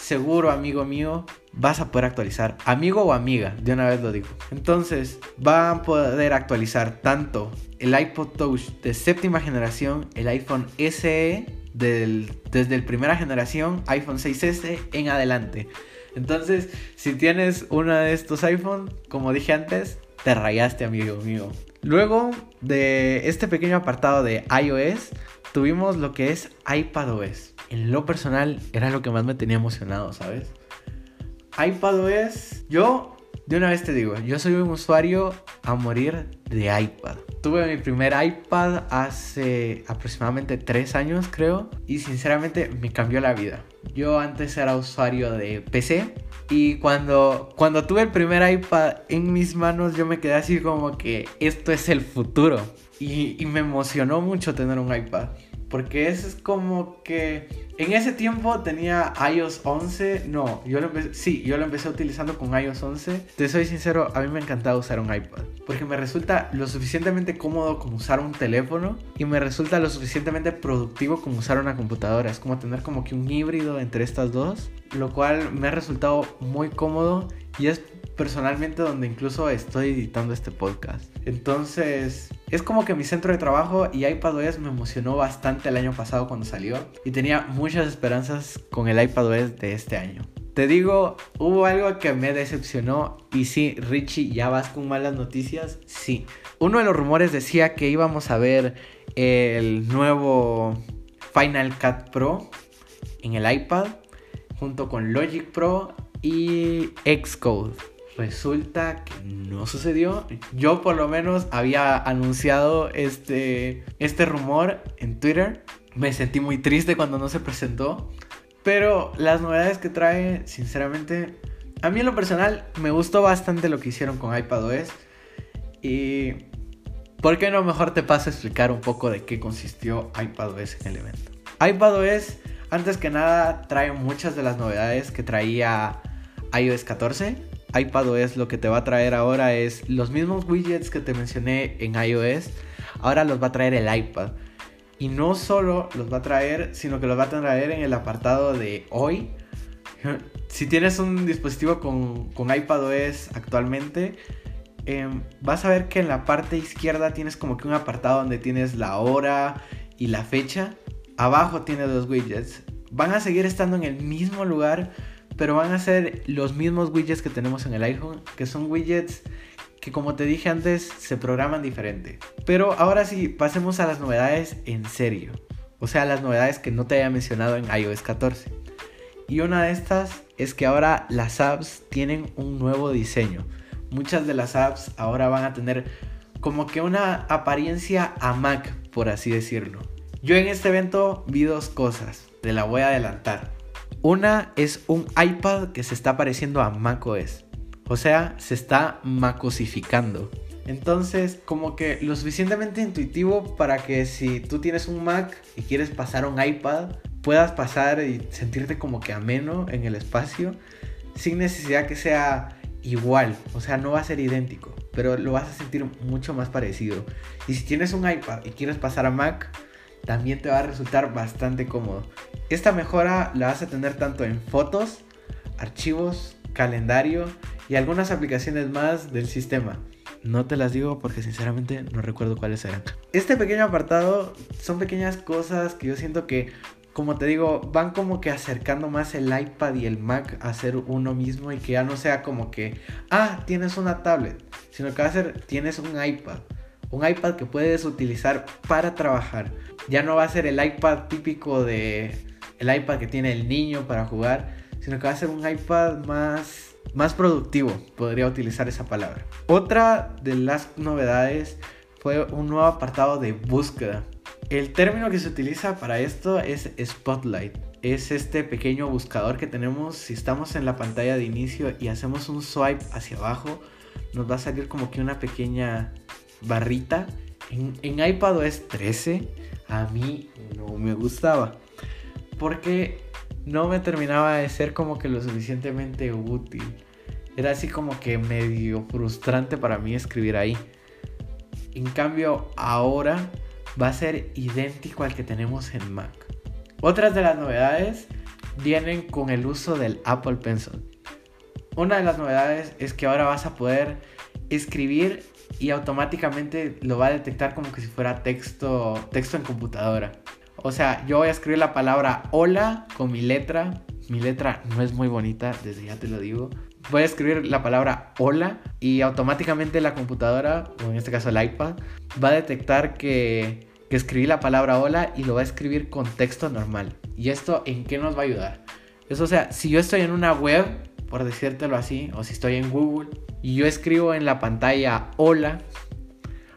[SPEAKER 1] seguro, amigo mío, vas a poder actualizar. Amigo o amiga, de una vez lo digo. Entonces, van a poder actualizar tanto el iPod Touch de séptima generación, el iPhone SE desde el primera generación, iPhone 6S en adelante. Entonces, si tienes uno de estos iPhone, como dije antes, te rayaste, amigo mío. Luego de este pequeño apartado de iOS, tuvimos lo que es iPadOS. En lo personal, era lo que más me tenía emocionado, ¿sabes? iPadOS, yo de una vez te digo, yo soy un usuario a morir de iPad. Tuve mi primer iPad hace aproximadamente 3 años, creo, y sinceramente me cambió la vida. Yo antes era usuario de PC y cuando, cuando tuve el primer iPad en mis manos yo me quedé así como que esto es el futuro. Y, y me emocionó mucho tener un iPad. Porque eso es como que en ese tiempo tenía iOS 11. No, yo lo empecé, sí, yo lo empecé utilizando con iOS 11. Te soy sincero, a mí me encantaba usar un iPad. Porque me resulta lo suficientemente cómodo como usar un teléfono. Y me resulta lo suficientemente productivo como usar una computadora. Es como tener como que un híbrido entre estas dos. Lo cual me ha resultado muy cómodo. Y es personalmente donde incluso estoy editando este podcast. Entonces, es como que mi centro de trabajo y iPadOS me emocionó bastante el año pasado cuando salió y tenía muchas esperanzas con el iPadOS de este año. Te digo, hubo algo que me decepcionó y sí, Richie, ¿ya vas con malas noticias? Sí. Uno de los rumores decía que íbamos a ver el nuevo Final Cut Pro en el iPad junto con Logic Pro y Xcode. Resulta que no sucedió. Yo por lo menos había anunciado este, este rumor en Twitter. Me sentí muy triste cuando no se presentó. Pero las novedades que trae, sinceramente, a mí en lo personal me gustó bastante lo que hicieron con iPadOS. Y ¿por qué no mejor te paso a explicar un poco de qué consistió iPadOS en el evento? iPadOS, antes que nada, trae muchas de las novedades que traía iOS 14 iPadOS lo que te va a traer ahora es los mismos widgets que te mencioné en iOS, ahora los va a traer el iPad. Y no solo los va a traer, sino que los va a traer en el apartado de hoy. Si tienes un dispositivo con, con iPadOS actualmente, em, vas a ver que en la parte izquierda tienes como que un apartado donde tienes la hora y la fecha. Abajo tienes los widgets. Van a seguir estando en el mismo lugar, pero van a ser los mismos widgets que tenemos en el iPhone, que son widgets que como te dije antes se programan diferente. Pero ahora sí, pasemos a las novedades en serio. O sea, las novedades que no te había mencionado en iOS 14. Y una de estas es que ahora las apps tienen un nuevo diseño. Muchas de las apps ahora van a tener como que una apariencia a Mac, por así decirlo. Yo en este evento vi dos cosas, te la voy a adelantar. Una es un iPad que se está pareciendo a macOS. O sea, se está macosificando. Entonces, como que lo suficientemente intuitivo para que si tú tienes un Mac y quieres pasar un iPad, puedas pasar y sentirte como que ameno en el espacio, sin necesidad que sea igual, o sea, no va a ser idéntico, pero lo vas a sentir mucho más parecido. Y si tienes un iPad y quieres pasar a Mac, también te va a resultar bastante cómodo. Esta mejora la vas a tener tanto en fotos, archivos, calendario y algunas aplicaciones más del sistema. No te las digo porque sinceramente no recuerdo cuáles eran. Este pequeño apartado son pequeñas cosas que yo siento que, como te digo, van como que acercando más el iPad y el Mac a ser uno mismo y que ya no sea como que, ah, tienes una tablet, sino que va a ser, tienes un iPad. Un iPad que puedes utilizar para trabajar. Ya no va a ser el iPad típico de el iPad que tiene el niño para jugar, sino que va a ser un iPad más más productivo, podría utilizar esa palabra. Otra de las novedades fue un nuevo apartado de búsqueda. El término que se utiliza para esto es Spotlight. Es este pequeño buscador que tenemos si estamos en la pantalla de inicio y hacemos un swipe hacia abajo, nos va a salir como que una pequeña barrita. En, en iPadOS 13 a mí no me gustaba. Porque no me terminaba de ser como que lo suficientemente útil. Era así como que medio frustrante para mí escribir ahí. En cambio, ahora va a ser idéntico al que tenemos en Mac. Otras de las novedades vienen con el uso del Apple Pencil. Una de las novedades es que ahora vas a poder escribir y automáticamente lo va a detectar como que si fuera texto, texto en computadora. O sea, yo voy a escribir la palabra hola con mi letra. Mi letra no es muy bonita, desde ya te lo digo. Voy a escribir la palabra hola y automáticamente la computadora, o en este caso el iPad, va a detectar que, escribí la palabra hola y lo va a escribir con texto normal. ¿Y esto en qué nos va a ayudar? Eso, o sea, si yo estoy en una web, por decírtelo así, o si estoy en Google y yo escribo en la pantalla hola,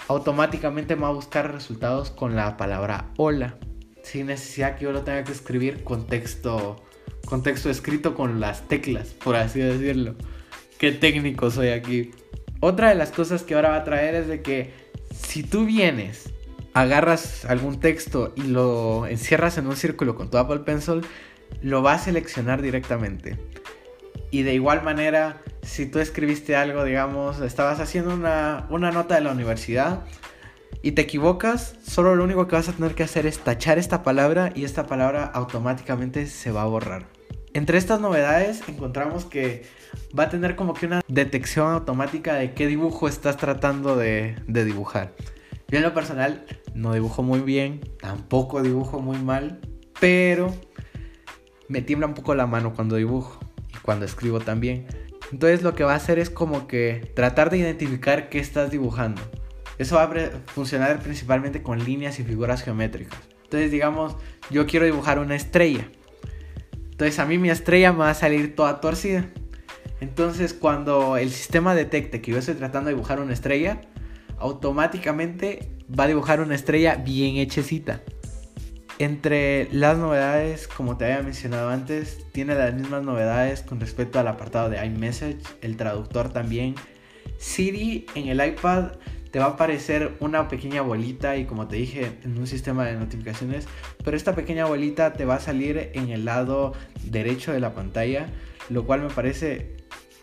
[SPEAKER 1] automáticamente me va a buscar resultados con la palabra hola sin necesidad que yo lo tenga que escribir con texto, escrito con las teclas, por así decirlo. Qué técnico soy aquí. Otra de las cosas que ahora va a traer es de que si tú vienes, agarras algún texto y lo encierras en un círculo con tu Apple Pencil, lo va a seleccionar directamente. Y de igual manera, si tú escribiste algo, digamos, estabas haciendo una, una nota de la universidad, y te equivocas, solo lo único que vas a tener que hacer es tachar esta palabra y esta palabra automáticamente se va a borrar. Entre estas novedades encontramos que va a tener como que una detección automática de qué dibujo estás tratando de, dibujar. Yo en lo personal no dibujo muy bien, tampoco dibujo muy mal, pero me tiembla un poco la mano cuando dibujo cuando escribo también. Entonces lo que va a hacer es como que tratar de identificar qué estás dibujando. Eso va a funcionar principalmente con líneas y figuras geométricas. Entonces, digamos, yo quiero dibujar una estrella. Entonces, a mí mi estrella me va a salir toda torcida. Entonces, cuando el sistema detecte que yo estoy tratando de dibujar una estrella, automáticamente va a dibujar una estrella bien hechecita. Entre las novedades, como te había mencionado antes, tiene las mismas novedades con respecto al apartado de iMessage, el traductor también. Siri en el iPad te va a aparecer una pequeña bolita y como te dije en un sistema de notificaciones, pero esta pequeña bolita te va a salir en el lado derecho de la pantalla, lo cual me parece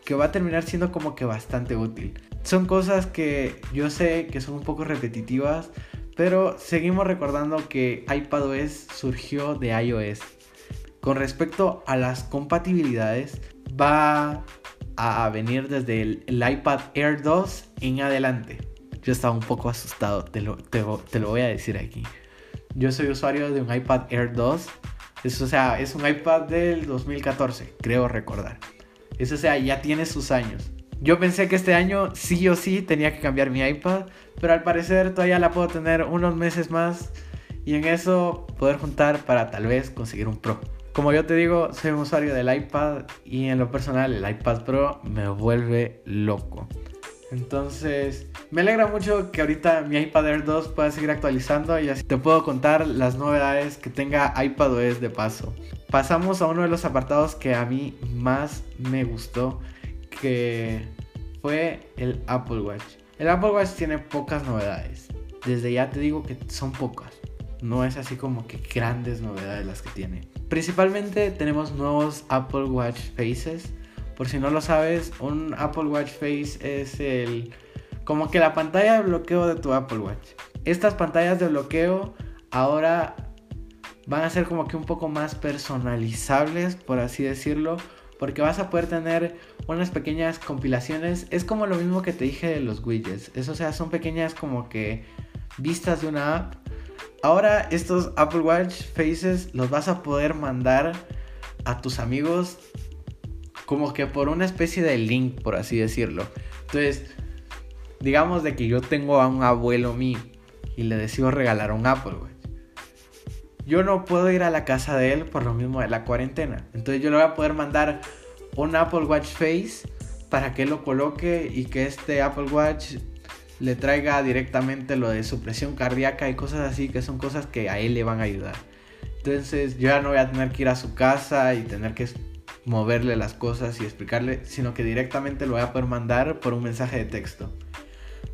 [SPEAKER 1] que va a terminar siendo como que bastante útil. Son cosas que yo sé que son un poco repetitivas, pero seguimos recordando que iPadOS surgió de iOS. Con respecto a las compatibilidades, va a venir desde el, iPad Air 2 en adelante yo estaba un poco asustado, te lo, te, lo voy a decir aquí. Yo soy usuario de un iPad Air 2. Eso, o sea, es un iPad del 2014, creo recordar. Eso, o sea, ya tiene sus años. Yo pensé que este año sí o sí tenía que cambiar mi iPad, pero al parecer todavía la puedo tener unos meses más y en eso poder juntar para tal vez conseguir un Pro. Como yo te digo, soy un usuario del iPad y en lo personal el iPad Pro me vuelve loco. Entonces, me alegra mucho que ahorita mi iPad Air 2 pueda seguir actualizando y así te puedo contar las novedades que tenga iPadOS de paso. Pasamos a uno de los apartados que a mí más me gustó, que fue el Apple Watch. El Apple Watch tiene pocas novedades. Desde ya te digo que son pocas. No es así como que grandes novedades las que tiene. Principalmente tenemos nuevos Apple Watch Faces. Por si no lo sabes, un Apple Watch Face es el como que la pantalla de bloqueo de tu Apple Watch. Estas pantallas de bloqueo ahora van a ser como que un poco más personalizables, por así decirlo, porque vas a poder tener unas pequeñas compilaciones. Es como lo mismo que te dije de los widgets. Eso, o sea, son pequeñas como que vistas de una app. Ahora estos Apple Watch Faces los vas a poder mandar a tus amigos como que por una especie de link, por así decirlo. Entonces, digamos de que yo tengo a un abuelo mío y le decido regalar un Apple Watch. Yo no puedo ir a la casa de él por lo mismo de la cuarentena. Entonces yo le voy a poder mandar un Apple Watch Face para que lo coloque y que este Apple Watch le traiga directamente lo de su presión cardíaca y cosas así que son cosas que a él le van a ayudar. Entonces yo ya no voy a tener que ir a su casa y tener que moverle las cosas y explicarle, sino que directamente lo voy a poder mandar por un mensaje de texto.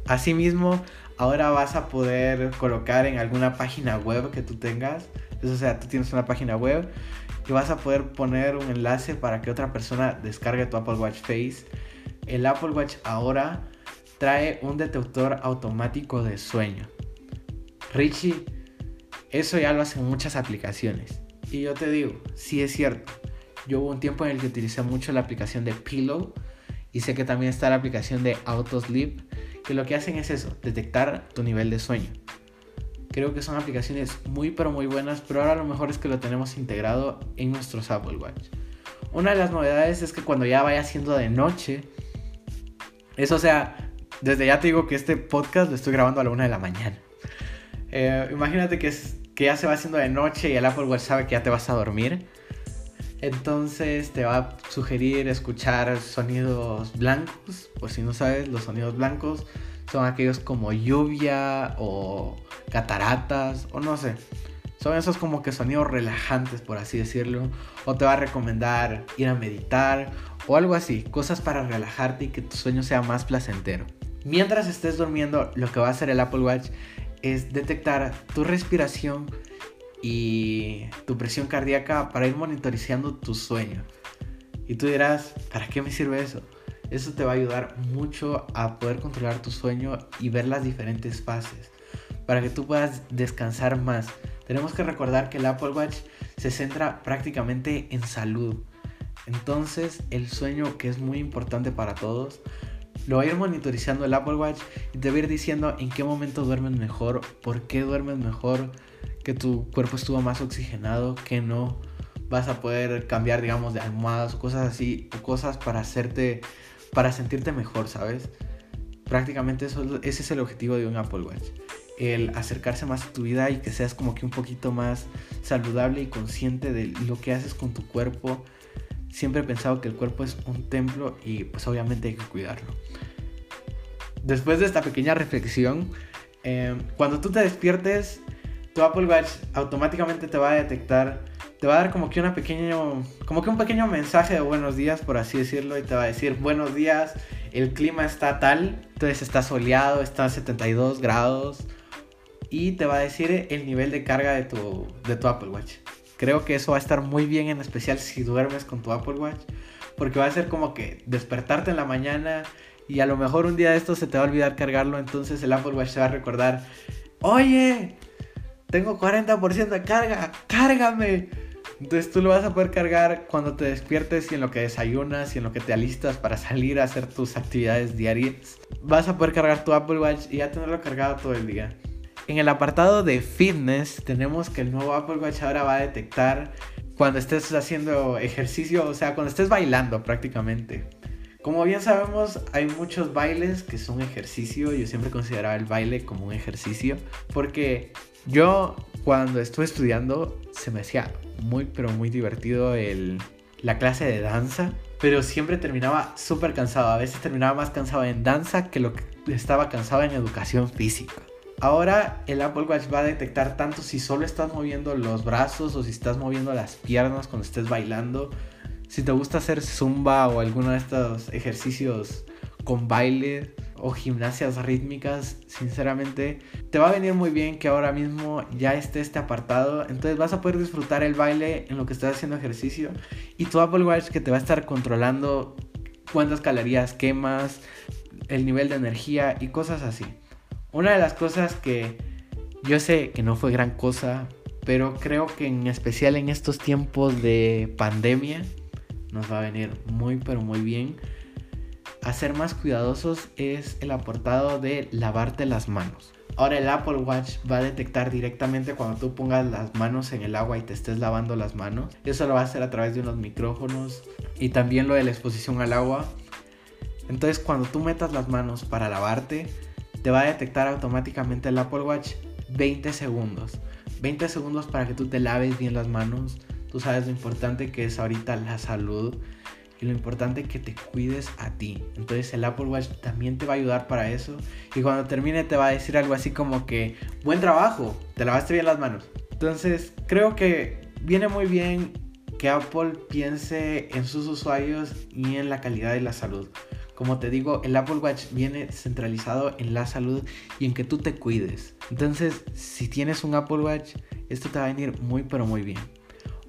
[SPEAKER 1] Asimismo, ahora vas a poder colocar en alguna página web que tú tengas, o sea, tú tienes una página web y vas a poder poner un enlace para que otra persona descargue tu Apple Watch Face. El Apple Watch ahora trae un detector automático de sueño. Richie, eso ya lo hacen muchas aplicaciones. Y yo te digo, sí es cierto. Yo hubo un tiempo en el que utilicé mucho la aplicación de Pillow y sé que también está la aplicación de Autosleep, que lo que hacen es eso, detectar tu nivel de sueño. Creo que son aplicaciones muy pero muy buenas, pero ahora lo mejor es que lo tenemos integrado en nuestros Apple Watch. Una de las novedades es que cuando ya vaya siendo de noche, eso sea, desde ya te digo que este podcast lo estoy grabando a la una de la mañana. Eh, imagínate que, que ya se va haciendo de noche y el Apple Watch sabe que ya te vas a dormir. Entonces te va a sugerir escuchar sonidos blancos. Por si no sabes, los sonidos blancos son aquellos como lluvia o cataratas o no sé. Son esos como que sonidos relajantes, por así decirlo. O te va a recomendar ir a meditar o algo así. Cosas para relajarte y que tu sueño sea más placentero. Mientras estés durmiendo, lo que va a hacer el Apple Watch es detectar tu respiración y tu presión cardíaca para ir monitorizando tu sueño. Y tú dirás, ¿para qué me sirve eso? Eso te va a ayudar mucho a poder controlar tu sueño y ver las diferentes fases, para que tú puedas descansar más. Tenemos que recordar que el Apple Watch se centra prácticamente en salud. Entonces el sueño que es muy importante para todos lo va a ir monitorizando el Apple Watch y te va a ir diciendo en qué momento duermes mejor, por qué duermes mejor, que tu cuerpo estuvo más oxigenado, que no. Vas a poder cambiar, digamos, de almohadas o cosas así, o cosas para hacerte, para sentirte mejor, ¿sabes? Prácticamente eso, ese es el objetivo de un Apple Watch. El acercarse más a tu vida y que seas como que un poquito más saludable y consciente de lo que haces con tu cuerpo, siempre he pensado que el cuerpo es un templo y pues obviamente hay que cuidarlo. Después de esta pequeña reflexión, eh, cuando tú te despiertes, tu Apple Watch automáticamente te va a detectar, te va a dar como que, una pequeño, como que un pequeño mensaje de buenos días, por así decirlo, y te va a decir buenos días, el clima está tal, entonces está soleado, está a 72 grados, y te va a decir el nivel de carga de tu, de tu Apple Watch. Creo que eso va a estar muy bien, en especial si duermes con tu Apple Watch. Porque va a ser como que despertarte en la mañana y a lo mejor un día de esto se te va a olvidar cargarlo. Entonces el Apple Watch te va a recordar, oye, tengo 40% de carga, cárgame. Entonces tú lo vas a poder cargar cuando te despiertes y en lo que desayunas y en lo que te alistas para salir a hacer tus actividades diarias. Vas a poder cargar tu Apple Watch y ya tenerlo cargado todo el día. En el apartado de fitness tenemos que el nuevo Apple Watch ahora va a detectar cuando estés haciendo ejercicio, o sea, cuando estés bailando prácticamente. Como bien sabemos, hay muchos bailes que son ejercicio. Yo siempre consideraba el baile como un ejercicio. Porque yo cuando estuve estudiando se me hacía muy pero muy divertido el, la clase de danza. Pero siempre terminaba súper cansado. A veces terminaba más cansado en danza que lo que estaba cansado en educación física. Ahora el Apple Watch va a detectar tanto si solo estás moviendo los brazos o si estás moviendo las piernas cuando estés bailando. Si te gusta hacer zumba o alguno de estos ejercicios con baile o gimnasias rítmicas, sinceramente, te va a venir muy bien que ahora mismo ya esté este apartado. Entonces vas a poder disfrutar el baile en lo que estás haciendo ejercicio y tu Apple Watch que te va a estar controlando cuántas calorías quemas, el nivel de energía y cosas así. Una de las cosas que yo sé que no fue gran cosa, pero creo que en especial en estos tiempos de pandemia nos va a venir muy pero muy bien. A ser más cuidadosos es el aportado de lavarte las manos. Ahora el Apple Watch va a detectar directamente cuando tú pongas las manos en el agua y te estés lavando las manos. Eso lo va a hacer a través de unos micrófonos y también lo de la exposición al agua. Entonces cuando tú metas las manos para lavarte, te va a detectar automáticamente el Apple Watch 20 segundos. 20 segundos para que tú te laves bien las manos. Tú sabes lo importante que es ahorita la salud y lo importante que te cuides a ti. Entonces el Apple Watch también te va a ayudar para eso. Y cuando termine te va a decir algo así como que, buen trabajo, te lavaste bien las manos. Entonces creo que viene muy bien que Apple piense en sus usuarios y en la calidad de la salud. Como te digo, el Apple Watch viene centralizado en la salud y en que tú te cuides. Entonces, si tienes un Apple Watch, esto te va a venir muy pero muy bien.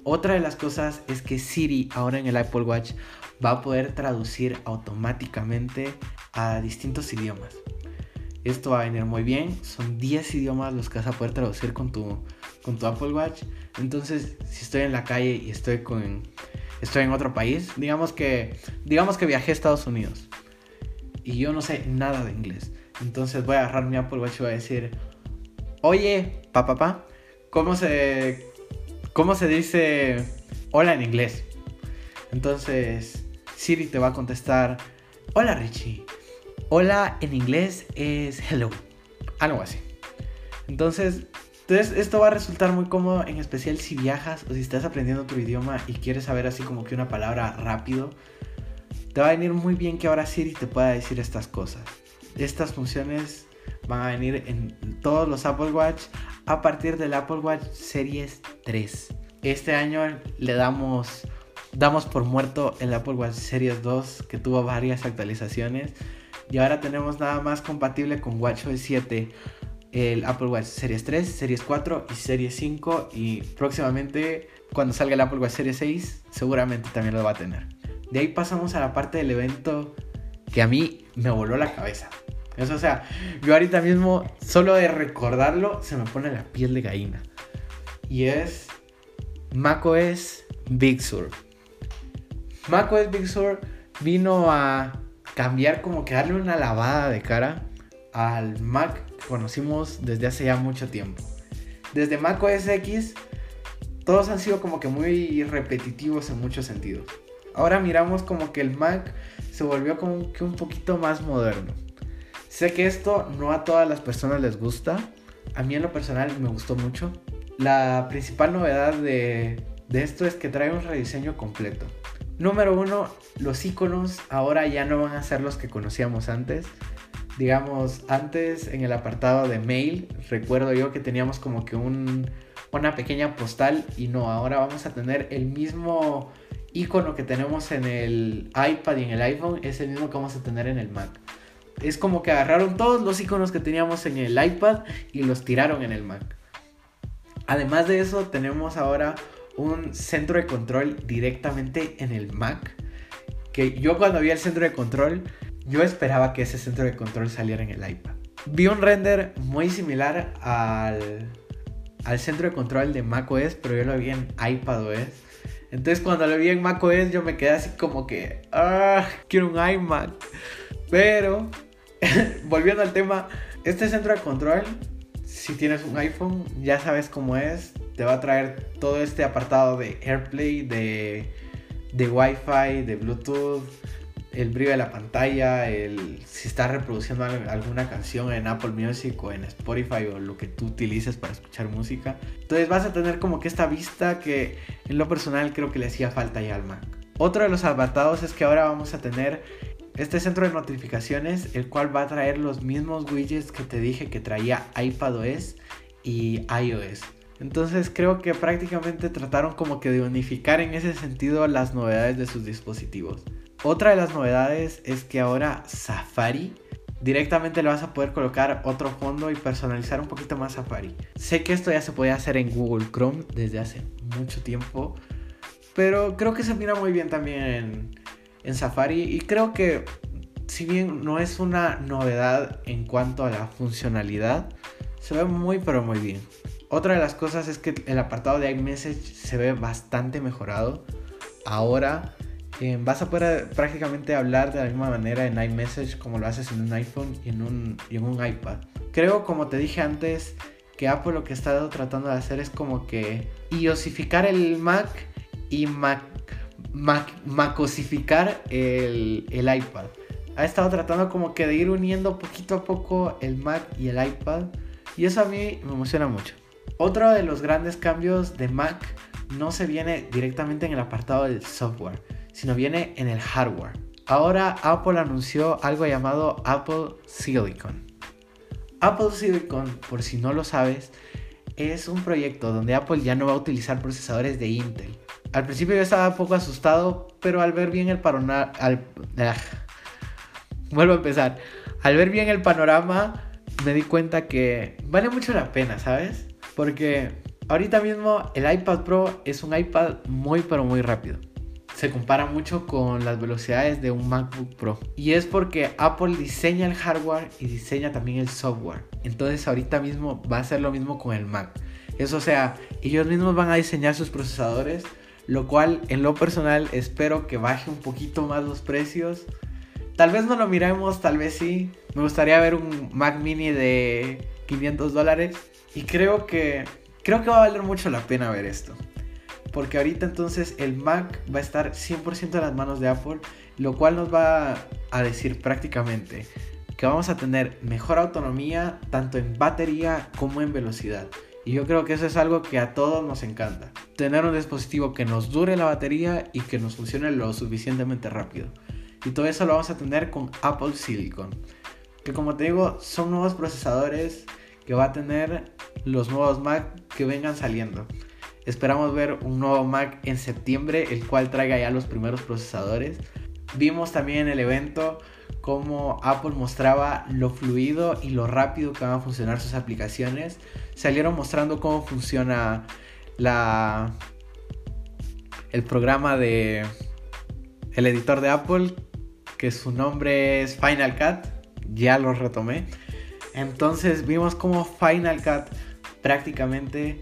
[SPEAKER 1] Otra de las cosas es que Siri ahora en el Apple Watch va a poder traducir automáticamente a distintos idiomas. Esto va a venir muy bien. Son 10 idiomas los que vas a poder traducir con tu, con tu Apple Watch. Entonces, si estoy en la calle y estoy con estoy en otro país, digamos que digamos que viajé a Estados Unidos y yo no sé nada de inglés. Entonces voy a agarrar mi Apple Watch y voy a decir, oye, papá, pa, ¿cómo se, ¿cómo se dice hola en inglés? Entonces Siri te va a contestar, hola Richie. Hola en inglés es hello. Algo así. Entonces, entonces esto va a resultar muy cómodo, en especial si viajas o si estás aprendiendo tu idioma y quieres saber así como que una palabra rápido te va a venir muy bien que ahora Siri te pueda decir estas cosas. Estas funciones van a venir en todos los Apple Watch a partir del Apple Watch Series 3. Este año le damos damos por muerto el Apple Watch Series 2 que tuvo varias actualizaciones y ahora tenemos nada más compatible con WatchOS 7 el Apple Watch Series 3, Series 4 y Series 5 y próximamente cuando salga el Apple Watch Series 6 seguramente también lo va a tener. De ahí pasamos a la parte del evento que a mí me voló la cabeza. Eso, o sea, yo ahorita mismo, solo de recordarlo, se me pone la piel de gallina. Y es macOS Big Sur. macOS Big Sur vino a cambiar, como que darle una lavada de cara al Mac que conocimos desde hace ya mucho tiempo. Desde macOS X, todos han sido como que muy repetitivos en muchos sentidos. Ahora miramos como que el Mac se volvió como que un poquito más moderno. Sé que esto no a todas las personas les gusta. A mí en lo personal me gustó mucho. La principal novedad de, esto es que trae un rediseño completo. Número uno, los iconos ahora ya no van a ser los que conocíamos antes. Digamos, antes en el apartado de mail, recuerdo yo que teníamos como que un, una pequeña postal y no, ahora vamos a tener el mismo icono que tenemos en el iPad y en el iPhone es el mismo que vamos a tener en el Mac. Es como que agarraron todos los iconos que teníamos en el iPad y los tiraron en el Mac. Además de eso, tenemos ahora un centro de control directamente en el Mac. Que yo cuando vi el centro de control, yo esperaba que ese centro de control saliera en el iPad. Vi un render muy similar al, al centro de control de macOS, pero yo lo vi en iPadOS. Entonces cuando lo vi en macOS yo me quedé así como que, ah, quiero un iMac. Pero, volviendo al tema, este centro de control, si tienes un iPhone, ya sabes cómo es. Te va a traer todo este apartado de AirPlay, de, de Wi-Fi, de Bluetooth, el brillo de la pantalla, el si estás reproduciendo alguna canción en Apple Music o en Spotify o lo que tú utilices para escuchar música. Entonces vas a tener como que esta vista que en lo personal creo que le hacía falta ya al Mac. Otro de los apartados es que ahora vamos a tener este centro de notificaciones, el cual va a traer los mismos widgets que te dije que traía iPadOS y iOS. Entonces creo que prácticamente trataron como que de unificar en ese sentido las novedades de sus dispositivos. Otra de las novedades es que ahora Safari directamente le vas a poder colocar otro fondo y personalizar un poquito más Safari. Sé que esto ya se puede hacer en Google Chrome desde hace mucho tiempo, pero creo que se mira muy bien también en, en Safari y creo que si bien no es una novedad en cuanto a la funcionalidad, se ve muy pero muy bien. Otra de las cosas es que el apartado de iMessage se ve bastante mejorado. Ahora eh, vas a poder prácticamente hablar de la misma manera en iMessage como lo haces en un iPhone y en un, y en un iPad. Creo, como te dije antes, que Apple lo que está tratando de hacer es como que iosificar el Mac y Mac macosificar el, el iPad. Ha estado tratando como que de ir uniendo poquito a poco el Mac y el iPad. Y eso a mí me emociona mucho. Otro de los grandes cambios de Mac no se viene directamente en el apartado del software, sino viene en el hardware. Ahora Apple anunció algo llamado Apple Silicon. Apple Silicon, por si no lo sabes, es un proyecto donde Apple ya no va a utilizar procesadores de Intel, al principio yo estaba un poco asustado, pero al ver bien el panorama... Ah, vuelvo a empezar. Al ver bien el panorama, me di cuenta que vale mucho la pena, ¿sabes? Porque ahorita mismo el iPad Pro es un iPad muy pero muy rápido. Se compara mucho con las velocidades de un MacBook Pro. Y es porque Apple diseña el hardware y diseña también el software. Entonces ahorita mismo va a ser lo mismo con el Mac. Eso o sea, ellos mismos van a diseñar sus procesadores lo cual en lo personal espero que baje un poquito más los precios. Tal vez no lo miremos, tal vez sí. Me gustaría ver un Mac mini de 500 dólares. Y creo que, creo que va a valer mucho la pena ver esto. Porque ahorita entonces el Mac va a estar 100% en las manos de Apple. Lo cual nos va a decir prácticamente que vamos a tener mejor autonomía tanto en batería como en velocidad. Y yo creo que eso es algo que a todos nos encanta. Tener un dispositivo que nos dure la batería y que nos funcione lo suficientemente rápido. Y todo eso lo vamos a tener con Apple Silicon. Que como te digo, son nuevos procesadores que va a tener los nuevos Mac que vengan saliendo. Esperamos ver un nuevo Mac en septiembre, el cual traiga ya los primeros procesadores. Vimos también en el evento cómo Apple mostraba lo fluido y lo rápido que van a funcionar sus aplicaciones. Salieron mostrando cómo funciona la el programa de el editor de Apple, que su nombre es Final Cut, ya lo retomé. Entonces vimos cómo Final Cut prácticamente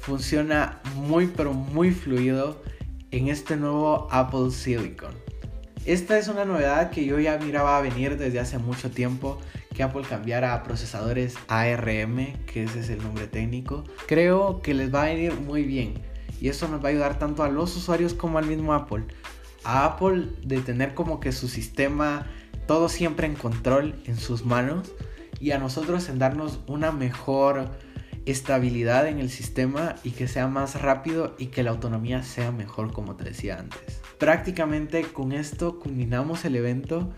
[SPEAKER 1] funciona muy pero muy fluido en este nuevo Apple Silicon. Esta es una novedad que yo ya miraba venir desde hace mucho tiempo, que Apple cambiara a procesadores ARM, que ese es el nombre técnico. Creo que les va a ir muy bien y eso nos va a ayudar tanto a los usuarios como al mismo Apple. A Apple de tener como que su sistema todo siempre en control en sus manos y a nosotros en darnos una mejor estabilidad en el sistema y que sea más rápido y que la autonomía sea mejor como te decía antes. Prácticamente con esto culminamos el evento.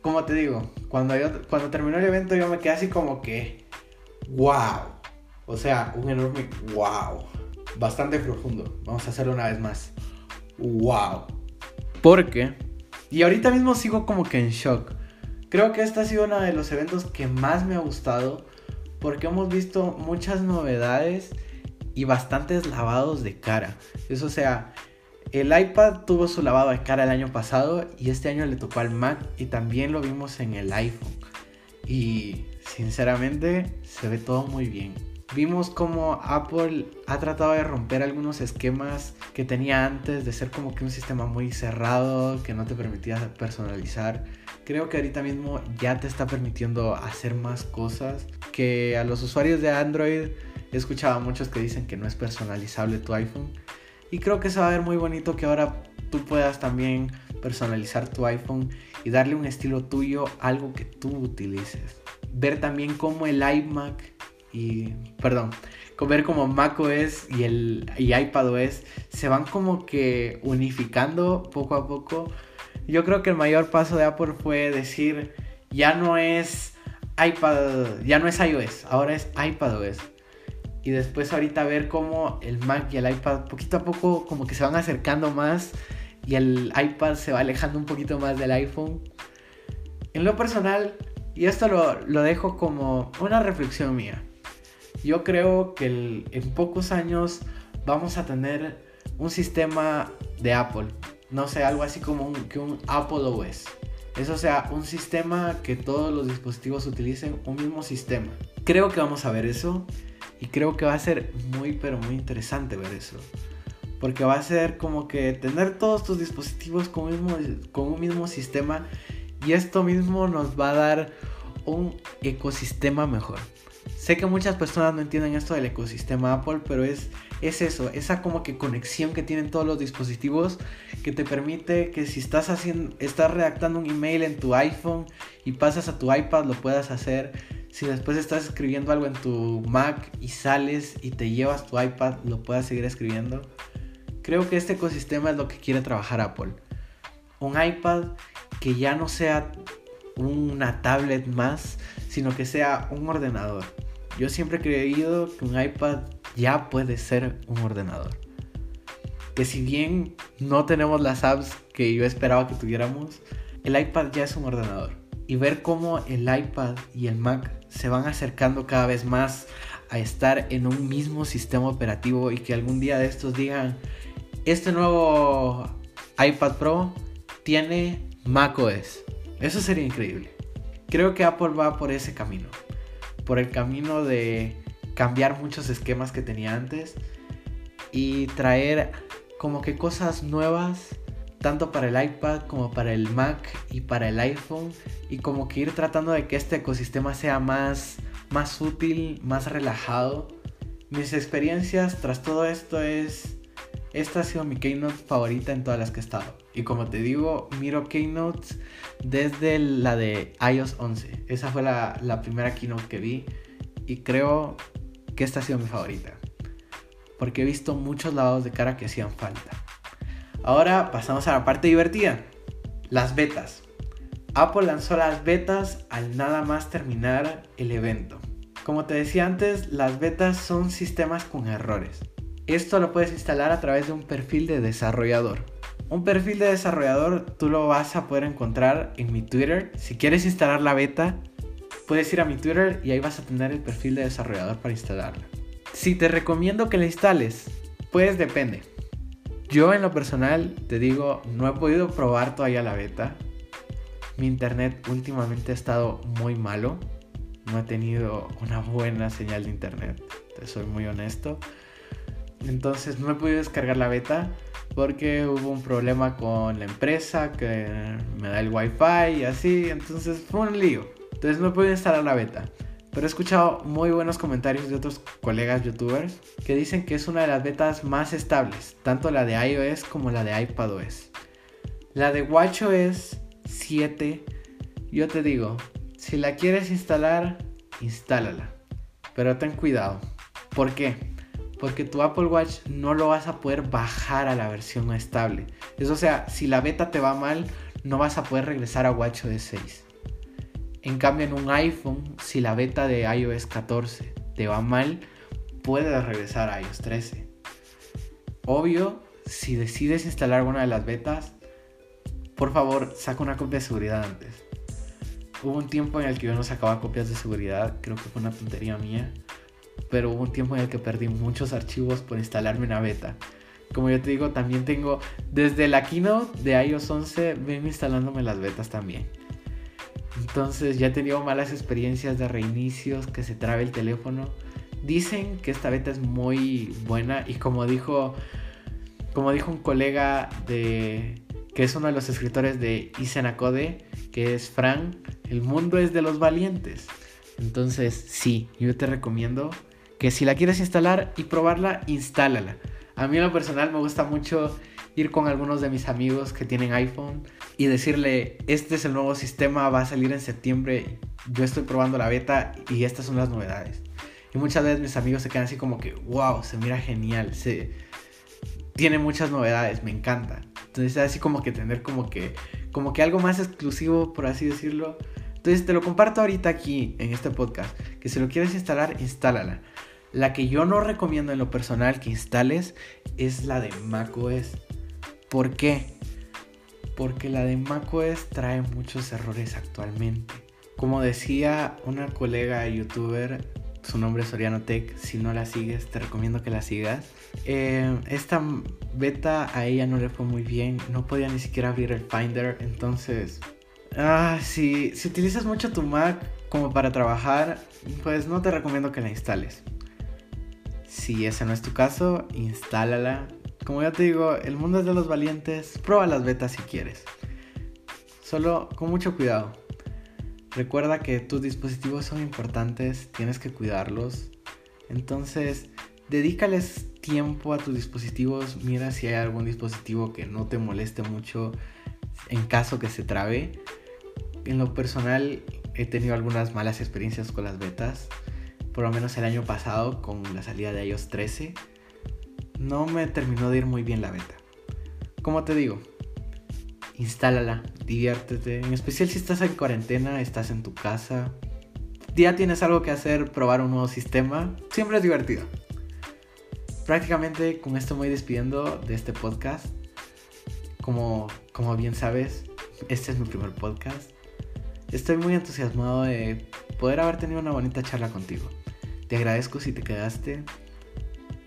[SPEAKER 1] Como te digo, cuando, cuando terminó el evento yo me quedé así como que, wow. O sea, un enorme wow. Bastante profundo. Vamos a hacerlo una vez más. Wow. Porque, y ahorita mismo sigo como que en shock. Creo que este ha sido uno de los eventos que más me ha gustado porque hemos visto muchas novedades y bastantes lavados de cara. Eso o sea, el iPad tuvo su lavado de cara el año pasado y este año le tocó al Mac y también lo vimos en el iPhone. Y sinceramente se ve todo muy bien. Vimos como Apple ha tratado de romper algunos esquemas que tenía antes de ser como que un sistema muy cerrado que no te permitía personalizar. Creo que ahorita mismo ya te está permitiendo hacer más cosas que a los usuarios de Android. He escuchado a muchos que dicen que no es personalizable tu iPhone. Y creo que se va a ver muy bonito que ahora tú puedas también personalizar tu iPhone y darle un estilo tuyo, algo que tú utilices. Ver también cómo el iMac y, perdón, ver como macOS y el y iPadOS se van como que unificando poco a poco. Yo creo que el mayor paso de Apple fue decir, ya no es iPad, ya no es iOS, ahora es iPadOS. Y después ahorita ver cómo el Mac y el iPad poquito a poco como que se van acercando más y el iPad se va alejando un poquito más del iPhone. En lo personal, y esto lo, lo dejo como una reflexión mía. Yo creo que en pocos años vamos a tener un sistema de Apple. No sé, algo así como un, que un Apple OS. Eso sea, un sistema que todos los dispositivos utilicen un mismo sistema. Creo que vamos a ver eso y creo que va a ser muy pero muy interesante ver eso. Porque va a ser como que tener todos tus dispositivos con un mismo sistema y esto mismo nos va a dar un ecosistema mejor. Sé que muchas personas no entienden esto del ecosistema Apple, pero es, es eso, esa como que conexión que tienen todos los dispositivos que te permite que si estás haciendo, estás redactando un email en tu iPhone y pasas a tu iPad, lo puedas hacer. Si después estás escribiendo algo en tu Mac y sales y te llevas tu iPad, lo puedas seguir escribiendo. Creo que este ecosistema es lo que quiere trabajar Apple. Un iPad que ya no sea una tablet más, sino que sea un ordenador yo siempre he creído que un iPad ya puede ser un ordenador. Que si bien no tenemos las apps que yo esperaba que tuviéramos, el iPad ya es un ordenador. Y ver cómo el iPad y el Mac se van acercando cada vez más a estar en un mismo sistema operativo y que algún día de estos digan, este nuevo iPad Pro tiene macOS. Eso sería increíble. Creo que Apple va por ese camino por el camino de cambiar muchos esquemas que tenía antes y traer como que cosas nuevas tanto para el iPad como para el Mac y para el iPhone y como que ir tratando de que este ecosistema sea más más útil, más relajado. Mis experiencias tras todo esto es esta ha sido mi keynote favorita en todas las que he estado. Y como te digo, miro keynotes desde la de iOS 11. Esa fue la, la primera keynote que vi. Y creo que esta ha sido mi favorita. Porque he visto muchos lavados de cara que hacían falta. Ahora pasamos a la parte divertida. Las betas. Apple lanzó las betas al nada más terminar el evento. Como te decía antes, las betas son sistemas con errores. Esto lo puedes instalar a través de un perfil de desarrollador. Un perfil de desarrollador tú lo vas a poder encontrar en mi Twitter. Si quieres instalar la beta, puedes ir a mi Twitter y ahí vas a tener el perfil de desarrollador para instalarla. Si te recomiendo que la instales, pues depende. Yo en lo personal te digo, no he podido probar todavía la beta. Mi internet últimamente ha estado muy malo. No he tenido una buena señal de internet. Te soy muy honesto. Entonces no he podido descargar la beta porque hubo un problema con la empresa que me da el wifi y así. Entonces fue un lío. Entonces no podido instalar la beta. Pero he escuchado muy buenos comentarios de otros colegas youtubers que dicen que es una de las betas más estables, tanto la de iOS como la de iPadOS. La de WatchOS 7, yo te digo, si la quieres instalar, instálala. Pero ten cuidado. ¿Por qué? Porque tu Apple Watch no lo vas a poder bajar a la versión estable. Eso o sea, si la beta te va mal, no vas a poder regresar a WatchOS 6. En cambio, en un iPhone, si la beta de iOS 14 te va mal, puedes regresar a iOS 13. Obvio, si decides instalar alguna de las betas, por favor, saca una copia de seguridad antes. Hubo un tiempo en el que yo no sacaba copias de seguridad, creo que fue una tontería mía pero hubo un tiempo en el que perdí muchos archivos por instalarme una beta. Como yo te digo, también tengo desde la keynote de iOS 11 ven instalándome las betas también. Entonces ya he tenido malas experiencias de reinicios, que se trabe el teléfono. Dicen que esta beta es muy buena y como dijo, como dijo un colega de que es uno de los escritores de Isenacode, que es Fran, el mundo es de los valientes. Entonces, sí, yo te recomiendo que si la quieres instalar y probarla, instálala. A mí en lo personal me gusta mucho ir con algunos de mis amigos que tienen iPhone y decirle, este es el nuevo sistema, va a salir en septiembre, yo estoy probando la beta y estas son las novedades. Y muchas veces mis amigos se quedan así como que, wow, se mira genial, se... tiene muchas novedades, me encanta. Entonces así como que tener como que, como que algo más exclusivo, por así decirlo. Entonces te lo comparto ahorita aquí en este podcast, que si lo quieres instalar, instálala. La que yo no recomiendo en lo personal que instales es la de macOS. ¿Por qué? Porque la de macOS trae muchos errores actualmente. Como decía una colega youtuber, su nombre es Oriano Tech, si no la sigues te recomiendo que la sigas. Eh, esta beta a ella no le fue muy bien, no podía ni siquiera abrir el Finder, entonces... Ah, si, si utilizas mucho tu Mac como para trabajar, pues no te recomiendo que la instales. Si ese no es tu caso, instálala. Como ya te digo, el mundo es de los valientes. Prueba las betas si quieres. Solo con mucho cuidado. Recuerda que tus dispositivos son importantes, tienes que cuidarlos. Entonces, dedícales tiempo a tus dispositivos. Mira si hay algún dispositivo que no te moleste mucho en caso que se trabe. En lo personal, he tenido algunas malas experiencias con las betas por lo menos el año pasado con la salida de iOS 13, no me terminó de ir muy bien la beta. Como te digo, instálala, diviértete, en especial si estás en cuarentena, estás en tu casa, ya tienes algo que hacer, probar un nuevo sistema, siempre es divertido. Prácticamente con esto me voy despidiendo de este podcast. Como, como bien sabes, este es mi primer podcast. Estoy muy entusiasmado de poder haber tenido una bonita charla contigo. Te agradezco si te quedaste.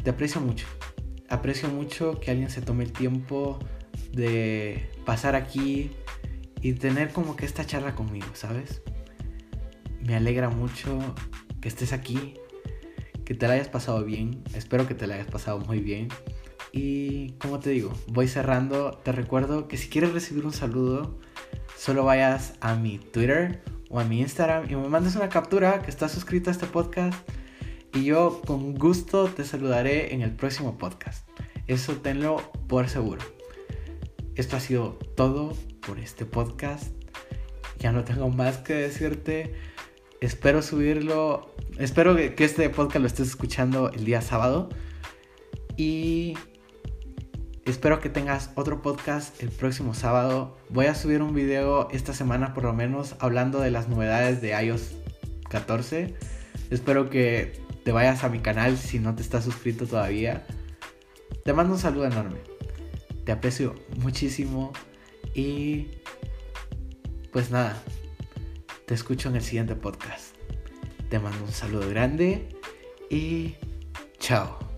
[SPEAKER 1] Te aprecio mucho. Aprecio mucho que alguien se tome el tiempo de pasar aquí y tener como que esta charla conmigo, ¿sabes? Me alegra mucho que estés aquí, que te la hayas pasado bien. Espero que te la hayas pasado muy bien. Y como te digo, voy cerrando. Te recuerdo que si quieres recibir un saludo, solo vayas a mi Twitter o a mi Instagram y me mandes una captura que estás suscrito a este podcast y yo con gusto te saludaré en el próximo podcast. Eso tenlo por seguro. Esto ha sido todo por este podcast. Ya no tengo más que decirte. Espero subirlo. Espero que este podcast lo estés escuchando el día sábado. Y espero que tengas otro podcast el próximo sábado. Voy a subir un video esta semana por lo menos hablando de las novedades de iOS 14. Espero que te vayas a mi canal si no te estás suscrito todavía. Te mando un saludo enorme. Te aprecio muchísimo y pues nada, te escucho en el siguiente podcast. Te mando un saludo grande y chao.